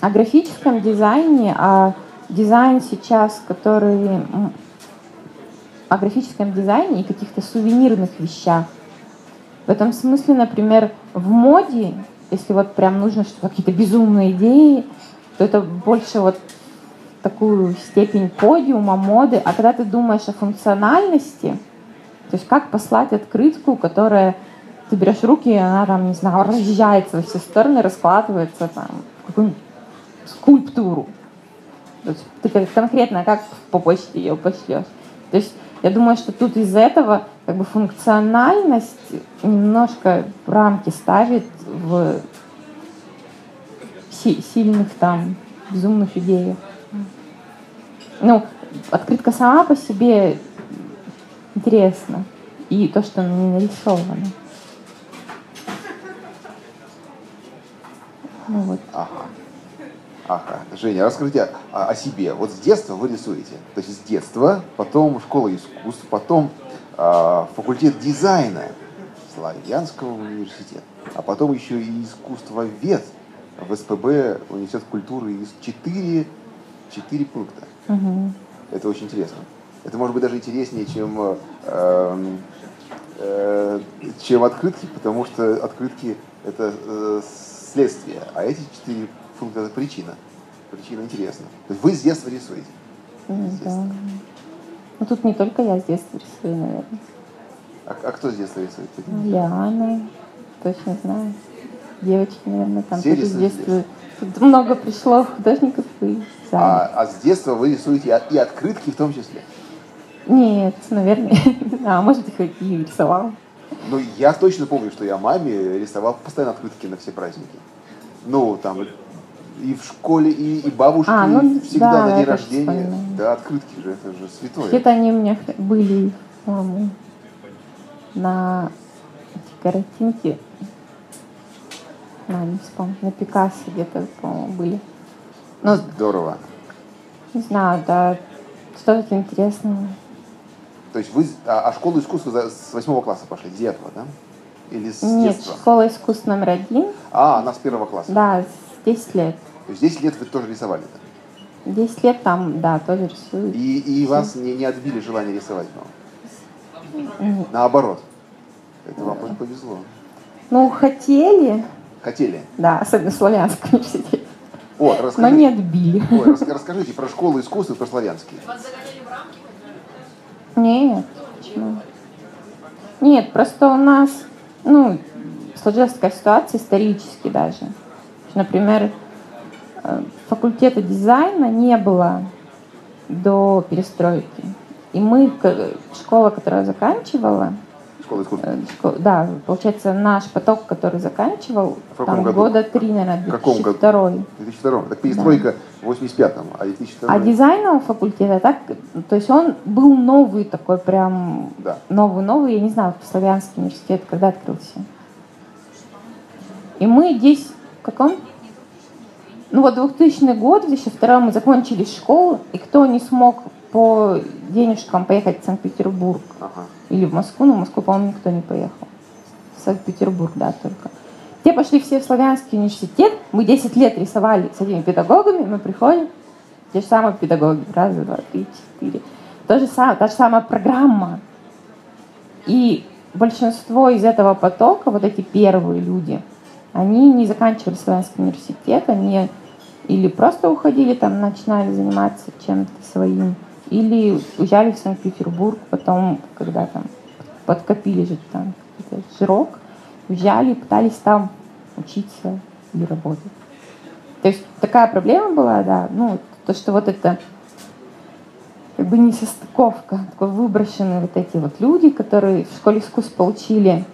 о графическом дизайне, о дизайн сейчас, который о графическом дизайне и каких-то сувенирных вещах. В этом смысле, например, в моде, если вот прям нужно что какие-то безумные идеи, то это больше вот такую степень подиума, моды. А когда ты думаешь о функциональности, то есть как послать открытку, которая ты берешь руки, и она там, не знаю, разъезжается во все стороны, раскладывается там в какую-нибудь скульптуру. То есть ты конкретно как по почте ее пошлешь. То есть я думаю, что тут из этого как бы функциональность немножко рамки ставит в си- сильных там безумных идеях. Ну, открытка сама по себе интересна. И то, что она не нарисовано. Ну вот. Ага. Женя, расскажите о, о себе. Вот с детства вы рисуете. То есть с детства, потом школа искусств, потом а, факультет дизайна Славянского университета, а потом еще и искусствовед в СПБ Университет культуры из четыре, четыре пункта. Мгм. Это очень интересно. Это может быть даже интереснее, чем, э, эм, э, чем открытки, потому что открытки это э, следствие, а эти четыре это причина. Причина интересна. Вы с детства рисуете. Да. Ну тут не только я с детства рисую, наверное. А, а кто с детства рисует? Лиана, точно знаю. Девочки, наверное, там Все тоже с детства. Тут много пришло художников и А, сами. а с детства вы рисуете и- открытки в том числе. Нет, наверное. А может хоть и рисовал. Ну, я точно помню, что я маме рисовал постоянно открытки на все праздники. Ну, там и в школе, и, и бабушки А, ну, всегда да, на день рождения. вспоминаю. Да, открытки же, это же святое. Где-то они у меня были, по-моему, на эти картинки. На, не вспомню, на Пикассо где-то, по-моему, были. Ну, Здорово. не знаю, да, что-то интересное. То есть вы, а, а школу искусства с восьмого класса пошли, с девятого, да? Или с Нет, детства? школа искусств номер один. А, она с первого класса. Да, с 10 лет. То есть 10 лет вы тоже рисовали, да? 10 лет там, да, тоже рисую. И, и вас не, не отбили желание рисовать, ну? Наоборот. Это вам повезло. Ну, хотели, Хотели. да, особенно в Славянском университете, Вот, но расскажите, не отбили. Ой, рас- расскажите про школу искусства и про славянский. Нет, почему? Нет, просто у нас, ну, сложилась такая ситуация исторически даже. Например, э, факультета дизайна не было до перестройки. И мы, школа, которая заканчивала, Школа искусства. э, шко- да, получается, наш поток, который заканчивал, В там году? года три, наверное, В каком году? 2002 В 2002 Так перестройка в 85-м, а 2002 А дизайнового факультета, так, то есть он был новый такой прям, Да. новый-новый, я не знаю, Славянский университет, когда открылся. И мы здесь, в каком? Ну вот 2000 год, в 2002 мы закончили школу, и кто не смог по денежкам поехать в Санкт-Петербург Ага. или в Москву, ну в Москву, по-моему, никто не поехал. В Санкт-Петербург, да, только. Те пошли все в Славянский университет, мы 10 лет рисовали с этими педагогами, мы приходим, те же самые педагоги, раз, два, три, четыре. То же самое, та же самая программа. И большинство из этого потока, вот эти первые люди, они не заканчивали Славянский университет, они или просто уходили там, начинали заниматься чем-то своим, или уезжали в Санкт-Петербург, потом, когда там подкопили же там жирок, уезжали, пытались там учиться или работать. То есть такая проблема была, да, ну, то, что вот это как бы несостыковка, такой выброшенные вот эти вот люди, которые в школе искусств получили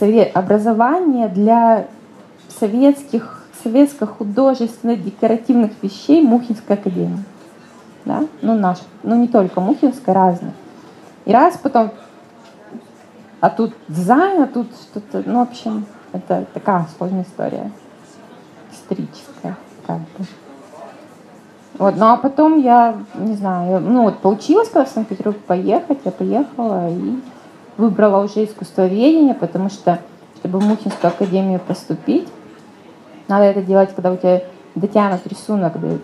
сове- образование для советских, советско-художественных декоративных вещей Мухинской академии. Да? Ну, наш, ну не только Мухинская, разные. И раз потом, а тут дизайн, а тут что-то, ну, в общем, это такая сложная история, историческая, как бы. Вот, ну а потом я, не знаю, ну вот получилось, когда в Санкт-Петербург поехать, я поехала и выбрала уже искусствоведение, потому что, чтобы в Мухинскую академию поступить, надо это делать, когда у тебя дотянут рисунок до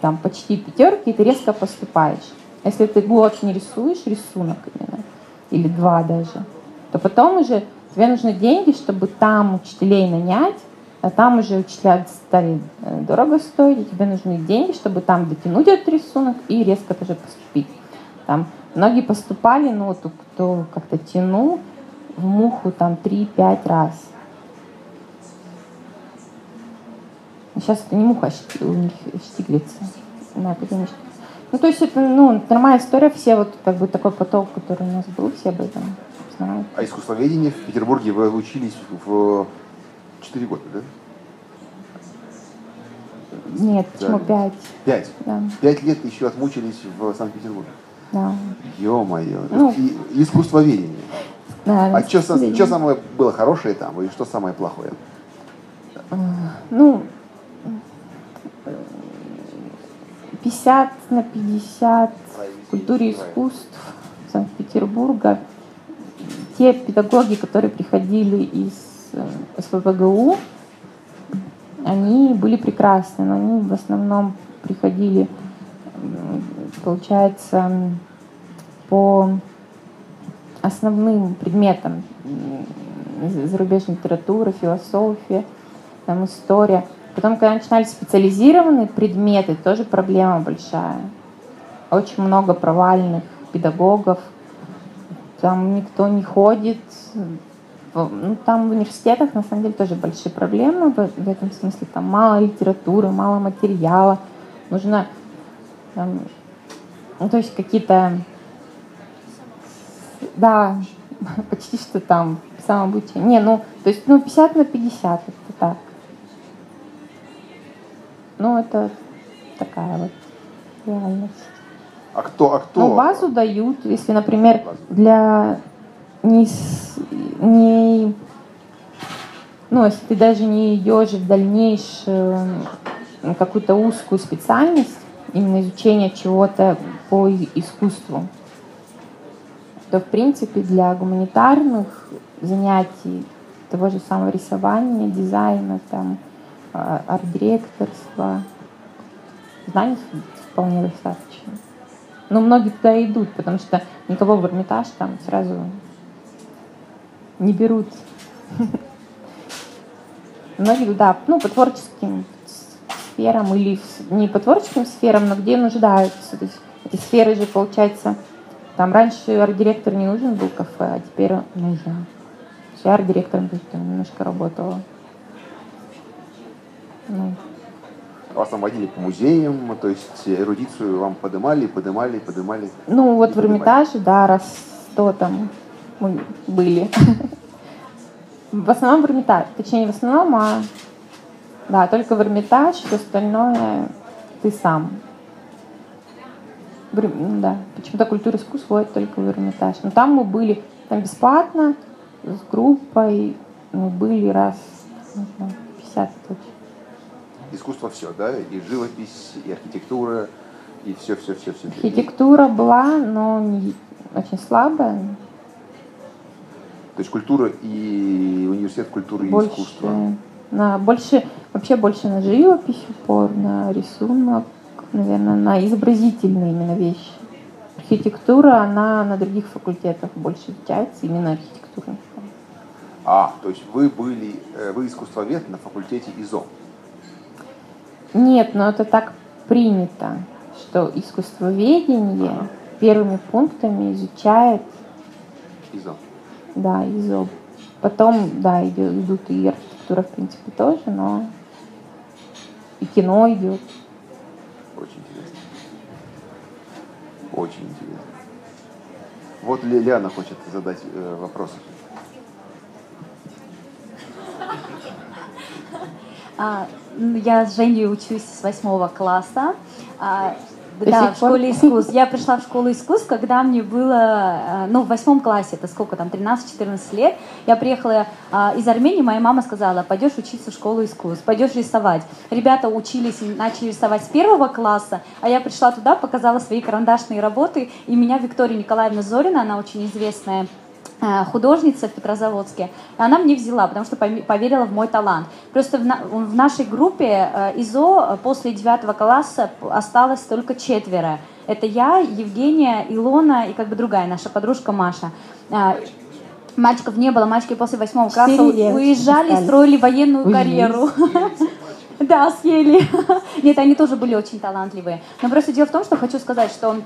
там, почти пятерки, и ты резко поступаешь. Если ты год не рисуешь рисунок именно, или два даже, то потом уже тебе нужны деньги, чтобы там учителей нанять, а там уже учителя стали э, дорого стоить, и тебе нужны деньги, чтобы там дотянуть этот рисунок и резко тоже поступить. Там многие поступали, ну вот кто как-то тянул в муху там 3-5 раз. Сейчас это не муха, а у них штиглица на академичке. Ну, то есть это ну, нормальная история, все вот как бы такой поток, который у нас был, все об этом знают. А искусствоведение в Петербурге вы учились в 4 года, да? Нет, почему Да. пять? Пять. Да. Пять лет еще отмучились в Санкт-Петербурге. Да. Ё-моё. Ну. И- искусствоведение. Да, А что самое было хорошее там, и что самое плохое? Ну, 50 на 50 в культуре искусств Санкт-Петербурга. Те педагоги, которые приходили из э, СПБГУ, они были прекрасны, но они в основном приходили, получается, по основным предметам м, зарубежная литература, философия, там, история. Потом, когда начинали специализированные предметы, тоже проблема большая. Очень много провальных педагогов. Там никто не ходит. Ну, там в университетах, на самом деле, тоже большие проблемы в, в этом смысле. Там мало литературы, мало материала. Нужно, там, ну, то есть какие-то, да, почти что там самообучение. Не, ну, то есть, ну, 50 на 50, это так. Ну, это такая вот реальность. А кто, а кто? Ну, базу дают, если, например, для не, не ну, если ты даже не идешь в дальнейшую какую-то узкую специальность, именно изучение чего-то по искусству, то, в принципе, для гуманитарных занятий того же самого рисования, дизайна, там, арт-директорства, знаний вполне достаточно. Но многие туда идут, потому что никого в Эрмитаж там сразу не берут. Многие туда, ну, по творческим сферам или не по творческим сферам, но где нуждаются. То есть эти сферы же, получается, там раньше арт-директор не нужен был кафе, а теперь нужен. Я арт-директором немножко работала. Ну, Вас там водили по музеям, то есть эрудицию вам подымали, подымали, подымали. Ну, вот в. Эрмитаже, да, раз сто там мы были. В основном в Эрмитаж. Точнее, не в основном, а да, только в Эрмитаж, все остальное ты сам. Ну Да, почему-то культура искусств ходит только в Эрмитаж. Но там мы были там бесплатно, с группой, мы были раз, не знаю, 50 точно. Искусство все, да? И живопись, и архитектура, и все, все, все, все. Архитектура была, но не- очень слабая. То есть культура и университет культуры и больше, искусства. на больше вообще больше на живопись упор, на рисунок, наверное, на изобразительные именно вещи. Архитектура, она на других факультетах больше изучается, именно архитектура. А, то есть вы были, э, вы искусствовед на факультете ИЗО. Нет, но это так принято, что искусствоведение первыми пунктами изучает, ИЗО. да, ИЗО. Потом, да, идет- идут и архитектура, в принципе, тоже, но и кино идет. Очень интересно. Очень интересно. Вот Ли- Лиана хочет задать э, вопрос. А, м, Я с Женей учусь с восьмого класса. А, До Да, в школе искусств. Я пришла в школу искусств, когда мне было, э, ну, в восьмом классе, это сколько там, 13-14 лет. Я приехала а, из Армении, моя мама сказала, пойдешь учиться в школу искусств, пойдешь рисовать. Ребята учились и начали рисовать с первого класса, а я пришла туда, показала свои карандашные работы, и меня Виктория Николаевна Зорина, она очень известная художница в Петрозаводске, она мне взяла, потому что поверила в мой талант. Просто в, на- в нашей группе э, ИЗО после девятого класса осталось только четверо. Это я, Евгения, Илона и как бы другая наша подружка Маша. А, Мальчиков не было, мальчики после восьмого класса уезжали, остались. строили военную карьеру. Да, съели. Нет, они тоже были очень талантливые. Но просто дело в том, что хочу сказать, что э,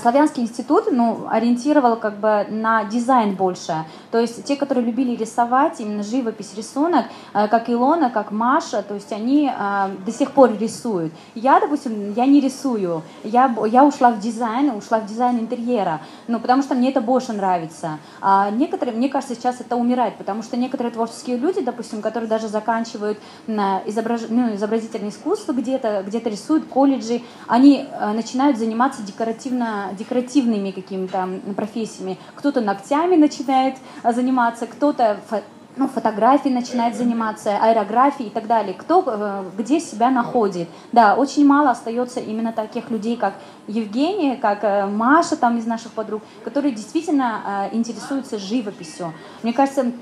Славянский институт ну, ориентировал как бы на дизайн больше. То есть те, которые любили рисовать, именно живопись, рисунок, э, как Илона, как Маша, то есть они э, до сих пор рисуют. Я, допустим, я не рисую. Я, я ушла в дизайн, ушла в дизайн интерьера, ну, потому что мне это больше нравится. А некоторые, мне кажется, сейчас это умирает, потому что некоторые творческие люди, допустим, которые даже заканчивают изображ... ну, изобразительное искусство где-то, где-то рисуют колледжи, они э, начинают заниматься декоративно, декоративными какими-то профессиями. Кто-то ногтями начинает э, заниматься, кто-то фо- ну, фотографией начинает заниматься, аэрографией и так далее. Кто э, где себя находит. Да, очень мало остается именно таких людей, как Евгения, как э, Маша там из наших подруг, которые действительно э, интересуются живописью. Мне кажется,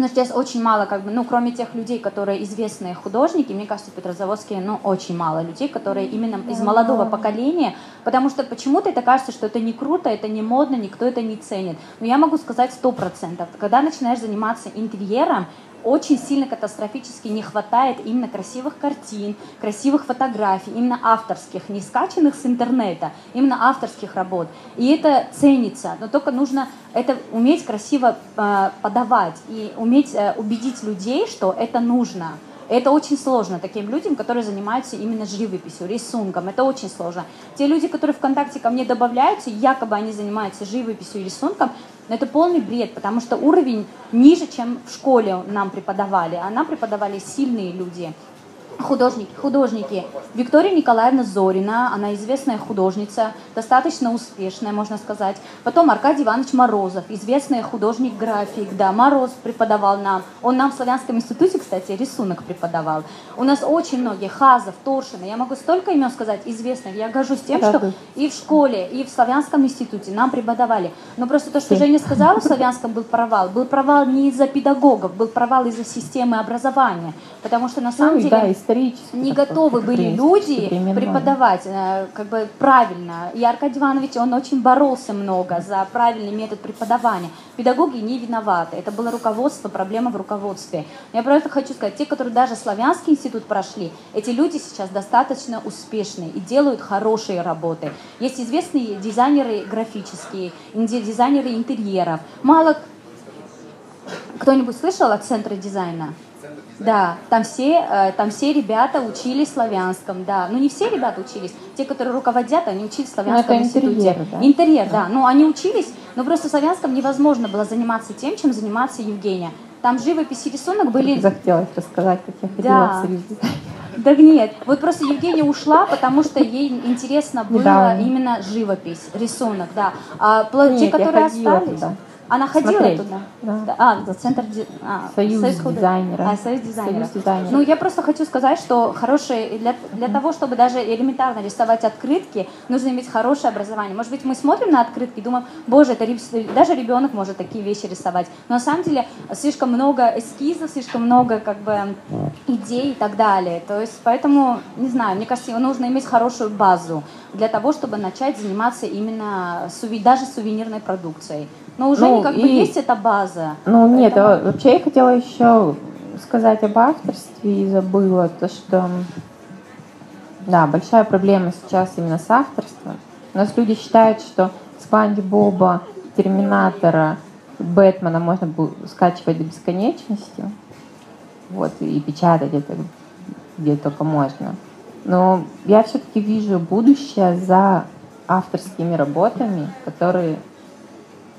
ну, сейчас очень мало, как бы, ну, кроме тех людей, которые известные художники, мне кажется, в Петрозаводске, ну, очень мало людей, которые именно из молодого поколения, потому что почему-то это кажется, что это не круто, это не модно, никто это не ценит. Но я могу сказать сто процентов, когда начинаешь заниматься интерьером, очень сильно катастрофически не хватает именно красивых картин, красивых фотографий, именно авторских, не скачанных с интернета, именно авторских работ. И это ценится, но только нужно это уметь красиво э, подавать и уметь э, убедить людей, что это нужно. Это очень сложно таким людям, которые занимаются именно живописью, рисунком. Это очень сложно. Те люди, которые ВКонтакте ко мне добавляются, якобы они занимаются живописью и рисунком, но это полный бред, потому что уровень ниже, чем в школе нам преподавали. А нам преподавали сильные люди. Художники, художники. Виктория Николаевна Зорина, она известная художница, достаточно успешная, можно сказать. Потом Аркадий Иванович Морозов, известный художник-график, да, Мороз преподавал нам. Он нам в Славянском институте, кстати, рисунок преподавал. У нас очень многие, Хазов, Торшина, я могу столько имен сказать, известных. Я горжусь тем, что да. и в школе, и в Славянском институте нам преподавали. Но просто то, что Женя сказала, в Славянском был провал. Был провал не из-за педагогов, был провал из-за системы образования. Потому что на самом Ну, деле да, исторически. не готовы были люди преподавать э, как бы правильно. И Аркадий Иванович, он очень боролся много за правильный метод преподавания. Педагоги не виноваты. Это было руководство, проблема в руководстве. Я просто хочу сказать, те, которые даже Славянский институт прошли, эти люди сейчас достаточно успешные и делают хорошие работы. Есть известные дизайнеры графические, дизайнеры интерьеров. Мало кто-нибудь слышал о центре дизайна? Да, там все, э, там все ребята учились славянском, да. Ну не все ребята учились, те, которые руководят, они учились в славянском Ну, это институте. интерьер, да? Интерьер, да. Ну они учились, но просто в славянском невозможно было заниматься тем, чем занимается Евгения. Там живопись и рисунок были... Захотелось рассказать, как я ходила Да. в. Да нет, вот просто Евгения ушла, потому что ей интересно было Недавно. именно живопись, рисунок, да. А те, Нет, которые остались, туда. Она ходила Смотреть. туда? Да. А, за центр ди- а, Союз худо- дизайнеров. А, союз дизайнеров. Союз дизайнеров. Ну, я просто хочу сказать, что хорошие для, для того, чтобы даже элементарно рисовать открытки, нужно иметь хорошее образование. Может быть, мы смотрим на открытки и думаем, боже, это даже ребенок может такие вещи рисовать. Но на самом деле слишком много эскизов, слишком много как бы идей и так далее. То есть, поэтому, не знаю, мне кажется, нужно иметь хорошую базу для того, чтобы начать заниматься именно суви- даже сувенирной продукцией. Но уже Ну, как бы и- есть эта база. Ну нет, Поэтому- а вообще я хотела еще сказать об авторстве и забыла то, что да, большая проблема сейчас именно с авторством. У нас люди считают, что Спанди Боба, Терминатора, Бэтмена можно было скачивать до бесконечности. Вот, и печатать это где только можно. Но я все-таки вижу будущее за авторскими работами, которые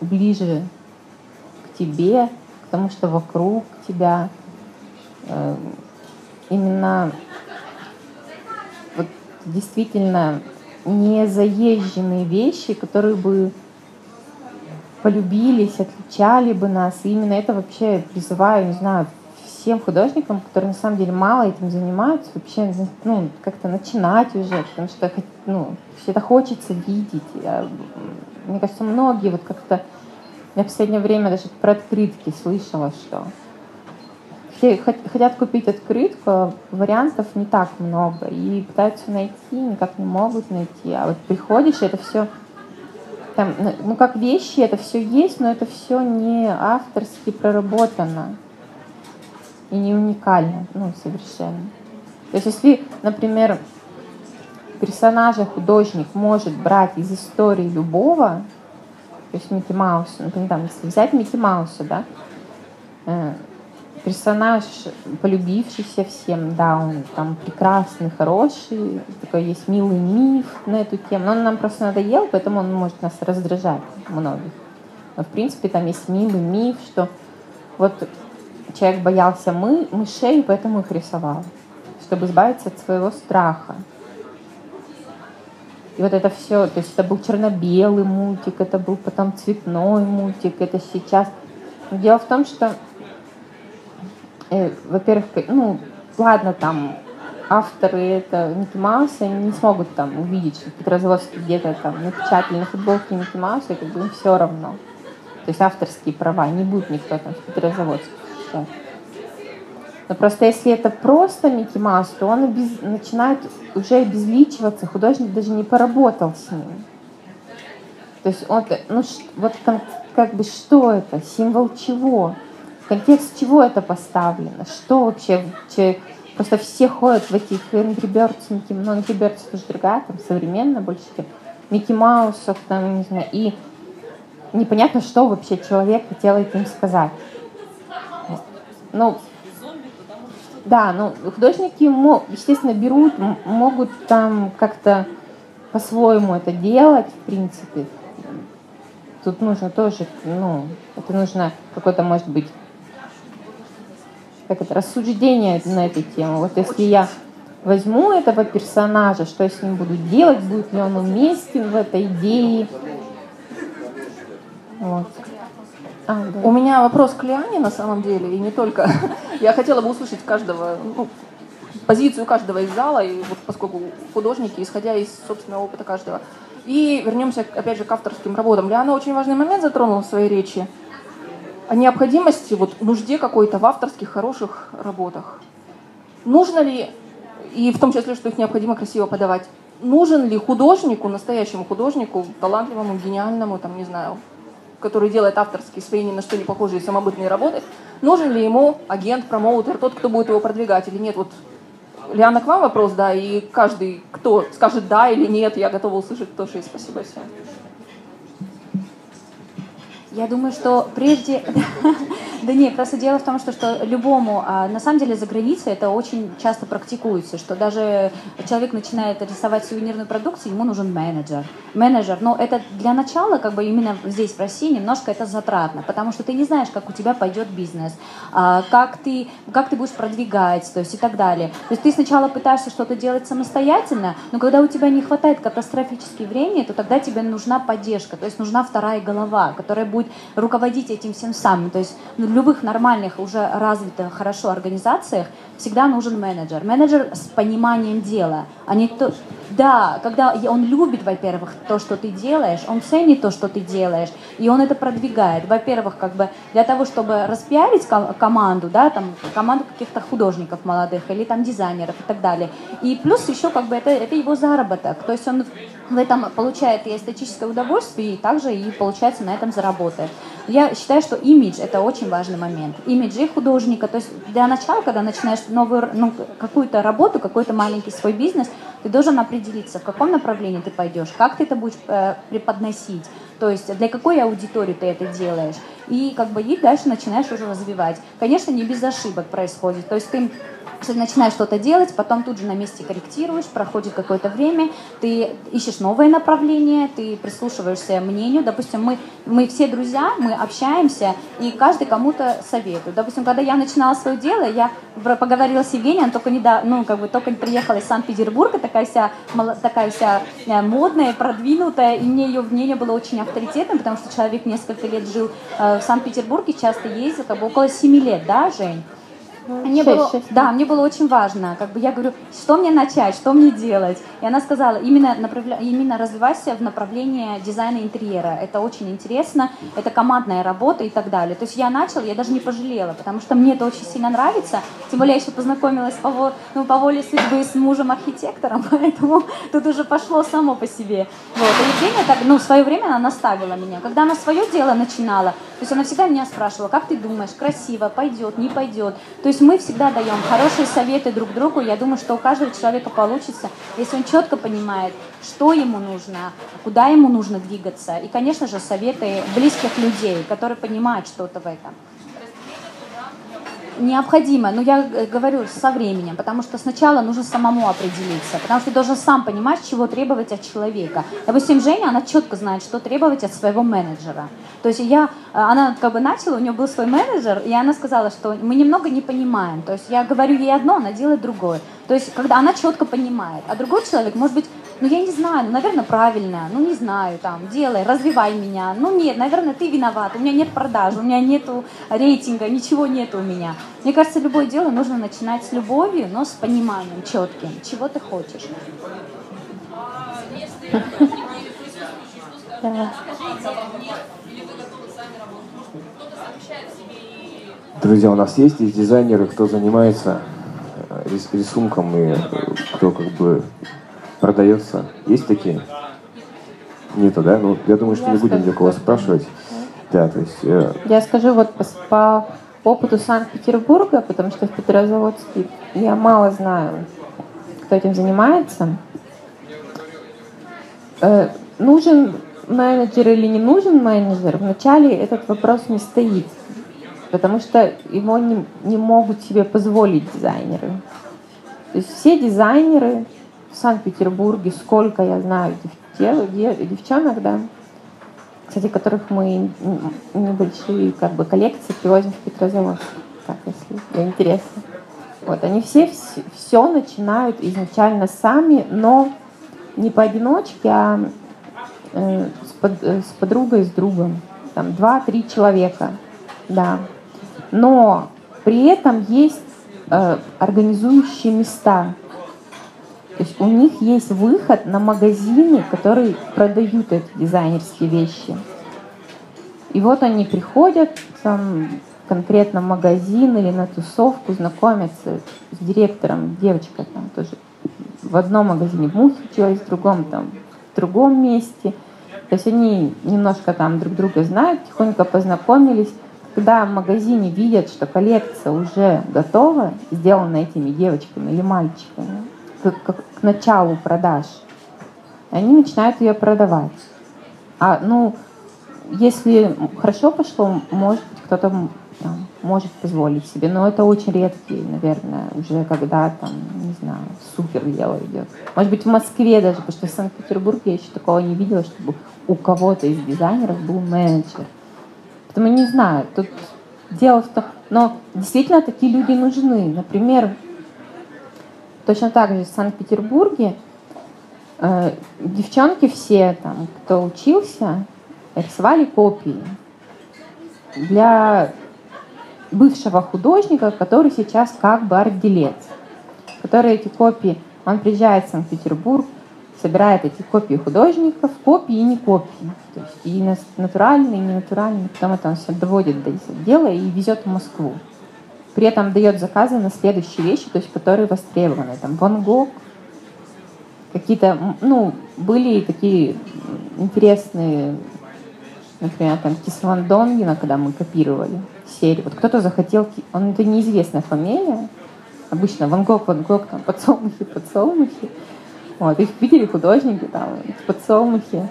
ближе к тебе, к тому, что вокруг тебя. Э, Именно вот действительно не заезженные вещи, которые бы полюбились, отличали бы нас. И именно это вообще призываю, не знаю, всем художникам, которые на самом деле мало этим занимаются, вообще ну, как-то начинать уже, потому что ну, все это хочется видеть. Я- Мне кажется, многие вот как-то Я в последнее время даже про открытки слышала, что все хотят купить открытку, а вариантов не так много. И пытаются найти, никак не могут найти. А вот приходишь, это все там, ну как вещи, это все есть, но это все не авторски проработано и не уникально, ну, совершенно. То есть если, например, персонажа художник может брать из истории любого, то есть Микки Мауса, например, там, если взять Микки Мауса, да, э, персонаж, полюбившийся всем, да, он там прекрасный, хороший, такой есть милый миф на эту тему, но он нам просто надоел, поэтому он может нас раздражать многих. Но, в принципе, там есть милый миф, что вот человек боялся мы, мышей, поэтому их рисовал, чтобы избавиться от своего страха. И вот это все, то есть это был черно-белый мультик, это был потом цветной мультик, это сейчас. Дело в том, что э, во-первых, ну, ладно, там, авторы это Микки Мауса не смогут там увидеть, что Петрозаводский где-то там напечатали на футболке Микки Мауса, и как бы им все равно. То есть авторские права, не будет никто там в Петрозаводске сейчас. Но просто если это просто Микки Маус, то он обез... начинает уже обезличиваться, художник даже не поработал с ним. То есть он, ну вот как бы что это, символ чего? контекст чего это поставлено, что вообще человек, просто все ходят в этих Angry Birds, Mickey, ну, Angry Birds тоже другая, там современная больше, чем Микки Маусов, там, не знаю, и непонятно, что вообще человек хотел этим сказать. Ну, да, ну, художники, естественно, берут, могут там как-то по-своему это делать, в принципе. Тут нужно тоже, ну, это нужно какой-то, может быть, как это, рассуждение на эту тему. Вот если я возьму этого персонажа, что я с ним буду делать, будет ли он уместен в этой идее. Вот. А, да. У меня вопрос к Лиане на самом деле, и не только. Я хотела бы услышать каждого, ну, позицию каждого из зала, и вот поскольку художники, исходя из собственного опыта каждого. И вернемся, опять же, к авторским работам. Лиана очень важный момент затронула в своей речи о необходимости, вот нужде какой-то в авторских хороших работах. Нужно ли, и в том числе, что их необходимо красиво подавать, нужен ли художнику, настоящему художнику, талантливому, гениальному, там, не знаю, который делает авторские свои ни на что не похожие самобытные работы, нужен ли ему агент, промоутер, тот, кто будет его продвигать или нет? Вот, Лиана, к вам вопрос, да, и каждый, кто скажет да или нет, я готова услышать тоже, и спасибо всем. Я думаю, что прежде... Да нет, просто дело в том, что, что любому, а, на самом деле за границей это очень часто практикуется, что даже человек начинает рисовать сувенирную продукцию, ему нужен менеджер. Менеджер, но это для начала, как бы именно здесь в России, немножко это затратно, потому что ты не знаешь, как у тебя пойдет бизнес, а, как ты, как ты будешь продвигать, то есть и так далее. То есть ты сначала пытаешься что-то делать самостоятельно, но когда у тебя не хватает катастрофически времени, то тогда тебе нужна поддержка, то есть нужна вторая голова, которая будет руководить этим всем самым. То есть ну, в любых нормальных, уже развитых, хорошо организациях всегда нужен менеджер. Менеджер с пониманием дела, а не то... Да, когда он любит, во-первых, то, что ты делаешь, он ценит то, что ты делаешь, и он это продвигает. Во-первых, как бы для того, чтобы распиарить команду, да, там, команду каких-то художников молодых или там дизайнеров и так далее. И плюс еще как бы это, это его заработок. То есть он в этом получает и эстетическое удовольствие, и также и получается на этом заработает. Я считаю, что имидж – это очень важный момент. Имиджи художника, то есть для начала, когда начинаешь новую, ну, какую-то работу, какой-то маленький свой бизнес, ты должен определиться, в каком направлении ты пойдешь, как ты это будешь э, преподносить, то есть для какой аудитории ты это делаешь. И как бы и дальше начинаешь уже развивать. Конечно, не без ошибок происходит. То есть ты ты начинаешь что-то делать, потом тут же на месте корректируешь, проходит какое-то время, ты ищешь новое направление, ты прислушиваешься мнению. Допустим, мы, мы все друзья, мы общаемся, и каждый кому-то советует. Допустим, когда я начинала свое дело, я поговорила с Евгением, она только, недавно, ну, как бы, только приехала из Санкт-Петербурга, такая вся, такая вся э, модная, продвинутая, и мне ее мнение было очень авторитетным, потому что человек несколько лет жил э, в Санкт-Петербурге, часто ездил, как бы около семи лет, да, Жень? Мне было, да, мне было очень важно. Как бы я говорю, что мне начать, что мне делать. И она сказала, именно, направля... именно развивайся в направлении дизайна интерьера. Это очень интересно, это командная работа и так далее. То есть я начала, я даже не пожалела, потому что мне это очень сильно нравится. Тем более я еще познакомилась по, ну, по воле судьбы с мужем-архитектором, поэтому тут уже пошло само по себе. Вот. И Евгения так, ну, в свое время она наставила меня. Когда она свое дело начинала, то есть она всегда меня спрашивала, как ты думаешь, красиво, пойдет, не пойдет. То есть мы всегда даем хорошие советы друг другу. Я думаю, что у каждого человека получится, если он четко понимает, что ему нужно, куда ему нужно двигаться. И, конечно же, советы близких людей, которые понимают что-то в этом. Необходимо, но я э, говорю со временем, потому что сначала нужно самому определиться, потому что ты должен сам понимать, чего требовать от человека. Допустим, Женя, она четко знает, что требовать от своего менеджера. То есть я, она как бы начала, у нее был свой менеджер, и она сказала, что мы немного не понимаем. То есть я говорю ей одно, она делает другое. То есть когда она четко понимает, а другой человек, может быть, ну я не знаю, ну, наверное, правильно, ну не знаю, там, делай, развивай меня. Ну нет, наверное, ты виноват, у меня нет продаж, у меня нету рейтинга, ничего нету у меня. Мне кажется, любое дело нужно начинать с любовью, но с пониманием четким, чего ты хочешь. Да. Друзья, у нас есть здесь дизайнеры, кто занимается э, рис- рисунком и э, кто как бы продается. Есть такие? Нету, да? Ну, я думаю, что Я не будем ни у кого спрашивать. Да, то есть э, Я скажу вот по, по опыту Санкт-Петербурга, потому что в Петрозаводске я мало знаю, кто этим занимается. Э, нужен менеджер или не нужен менеджер, вначале этот вопрос не стоит, потому что его не, не могут себе позволить дизайнеры. То есть все дизайнеры в Санкт-Петербурге, сколько я знаю дев- дев- девчонок, да, кстати, которых мы небольшие как бы коллекции привозим в Петрозаводск, как если интересно. Вот, они все все начинают изначально сами, но не поодиночке, а э, с, под- э, с подругой, с другом. Там два-три человека, да. Но при этом есть э, организующие места. То есть у них есть выход на магазины, которые продают эти дизайнерские вещи. И вот они приходят там, конкретно в магазин или на тусовку, знакомятся с директором, девочка там тоже в одном магазине в Мухе училась, в другом там в другом месте. То есть они немножко там друг друга знают, тихонько познакомились. Когда в магазине видят, что коллекция уже готова, сделана этими девочками или мальчиками, к, к- к началу продаж, они начинают ее продавать. А, ну, если хорошо пошло, может быть, кто-то там, может позволить себе, но это очень редкие, наверное, уже когда там, не знаю, супер дело идет. Может быть, в Москве даже, потому что в Санкт-Петербурге я еще такого не видела, чтобы у кого-то из дизайнеров был менеджер. Поэтому не знаю, тут дело в том, но действительно такие люди нужны. Например, точно так же в Санкт-Петербурге э, девчонки все, там, кто учился, рисовали копии для бывшего художника, который сейчас как бы арт-делец, который эти копии, он приезжает в Санкт-Петербург, собирает эти копии художников, копии и не копии, то есть и натуральные, и ненатуральные, потом это он все доводит до дела и везет в Москву. При этом дает заказы на следующие вещи, то есть которые востребованы. Там Ван Гог, какие-то, ну, были такие интересные, например, там Кис Ван Донгена, когда мы копировали серию. Вот кто-то захотел, он это неизвестная фамилия, обычно Ван Гог, Ван Гог, там подсолнухи, подсолнухи. Вот, их видели художники, там, подсолнухи.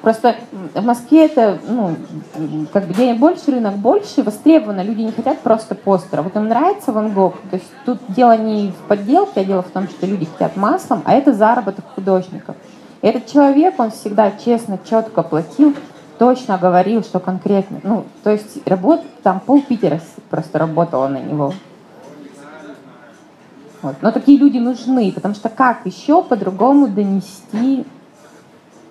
Просто в Москве это, ну, как бы где больше рынок, больше востребовано. Люди не хотят просто постера. Вот им нравится Ван Гог. То есть тут дело не в подделке, а дело в том, что люди хотят маслом, а это заработок художников. И этот человек, он всегда честно, четко платил, точно говорил, что конкретно. Ну, то есть работ, там пол Питера просто работало на него. Вот. Но такие люди нужны, потому что как еще по-другому донести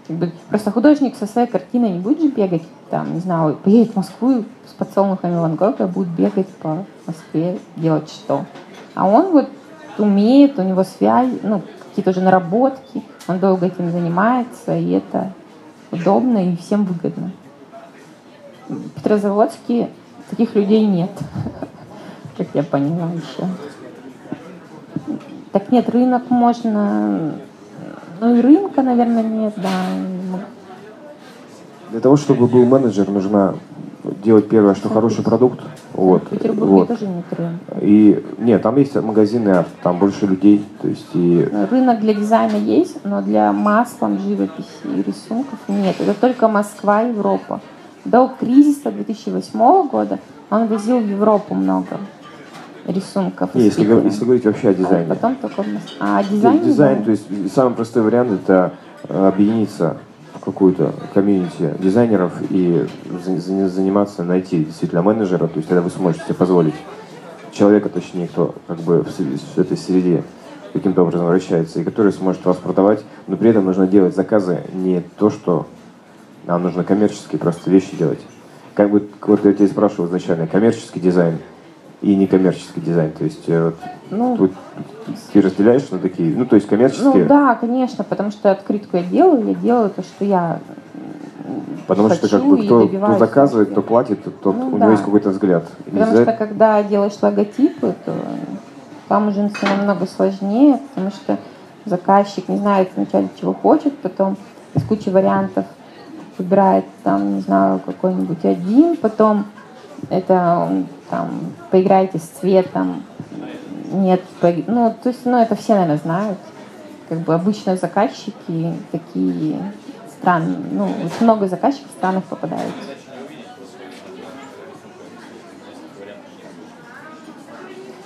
Как бы, просто художник со своей картиной не будет же бегать, там, не знаю, поедет в Москву с подсолнухами Ван Гога, будет бегать по Москве, делать что. А он вот умеет, у него связь, ну, какие-то уже наработки, он долго этим занимается, и это удобно и всем выгодно. В Петрозаводске таких людей нет, как я поняла еще. Так нет, рынок можно, ну и рынка, наверное, нет, да. Для того, чтобы был менеджер, нужно делать первое, что хороший продукт. Вот, вот. тоже нет рынка. И нет, там есть магазины арт, там больше людей, то есть и Рынок для дизайна есть, но для маслом, живописи и рисунков нет. Это только Москва, Европа. До кризиса 2008 года он возил в Европу много рисунков. не, если, если говорить вообще о А дизайне. потом только. А То дизайн? есть дизайн, то есть самый простой вариант это э, объединиться в какую-то комьюнити дизайнеров и за- за- заниматься, найти действительно менеджера, то есть тогда вы сможете себе позволить человека, точнее, кто как бы в этой среде каким-то образом вращается, и который сможет вас продавать, но при этом нужно делать заказы не то, что нам нужно коммерческие просто вещи делать. Как бы, вот я тебя спрашивал изначально, коммерческий дизайн и некоммерческий дизайн, то есть э, вот Ну, тут ты разделяешь на такие, ну то есть коммерческие, ну да, конечно, потому что открытку я делаю, я делаю то, что я потому что как хочу бы кто, кто заказывает, кто платит, тот, тот- Ну у да. него есть какой-то взгляд. Потому что когда делаешь логотипы, то там уже все намного сложнее, потому что заказчик не знает вначале, чего хочет, потом из кучи вариантов выбирает там, не знаю, какой-нибудь один, потом это там поиграйте с цветом, нет, ну, то есть, ну, это все, наверное, знают. Как бы обычно заказчики такие странные, ну, очень много заказчиков странных попадаются.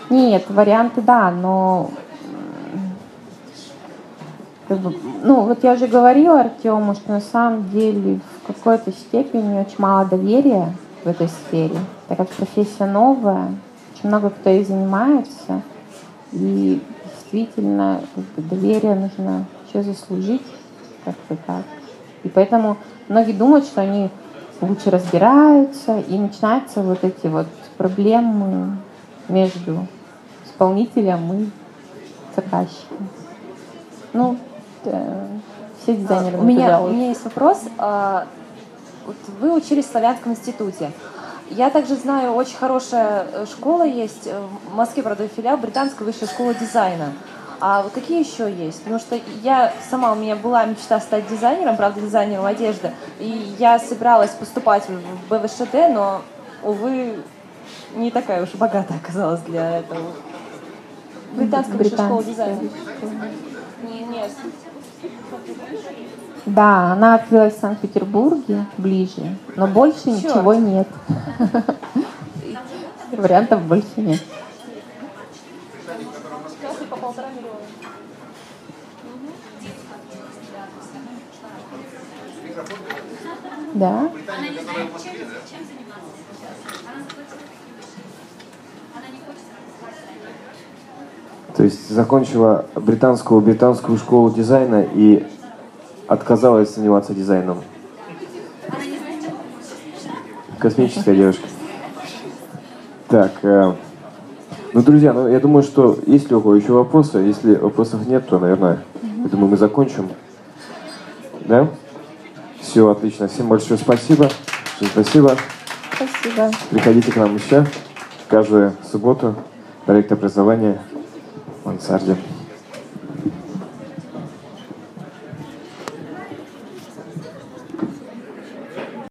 Нет, варианты да, но как бы, ну вот я уже говорила Артему, что на самом деле в какой-то степени очень мало доверия в этой сфере, так как профессия новая, очень много кто ей занимается, и действительно как бы, доверие нужно еще заслужить, как-то так. И поэтому многие думают, что они лучше разбираются, и начинаются вот эти вот проблемы между исполнителем и заказчиком. Ну, все дизайнеры У меня, у меня есть вопрос. Вот вы учились в Славянском институте. Я также знаю, очень хорошая э, школа есть э, в Москве, правда, филиал Британской высшей школы дизайна. А вот какие еще есть? Потому что я сама, у меня была мечта стать дизайнером, правда, дизайнером одежды. И я собиралась поступать в БВШД, но, увы, не такая уж богатая оказалась для этого. Британская высшая школа дизайна. Не, не, Да, она открылась в Санкт-Петербурге ближе, но больше Чёрт. ничего нет. Вариантов больше нет. Да. То есть закончила британскую британскую школу дизайна и отказалась заниматься дизайном. Космическая девушка. Так, э, ну, друзья, ну, я думаю, что есть ли у кого еще вопросы? Если вопросов нет, то, наверное, я думаю, мы закончим. Да? Все, отлично. Всем большое спасибо. Всем спасибо. Спасибо. Приходите к нам еще каждую субботу. Проект образования в мансарде.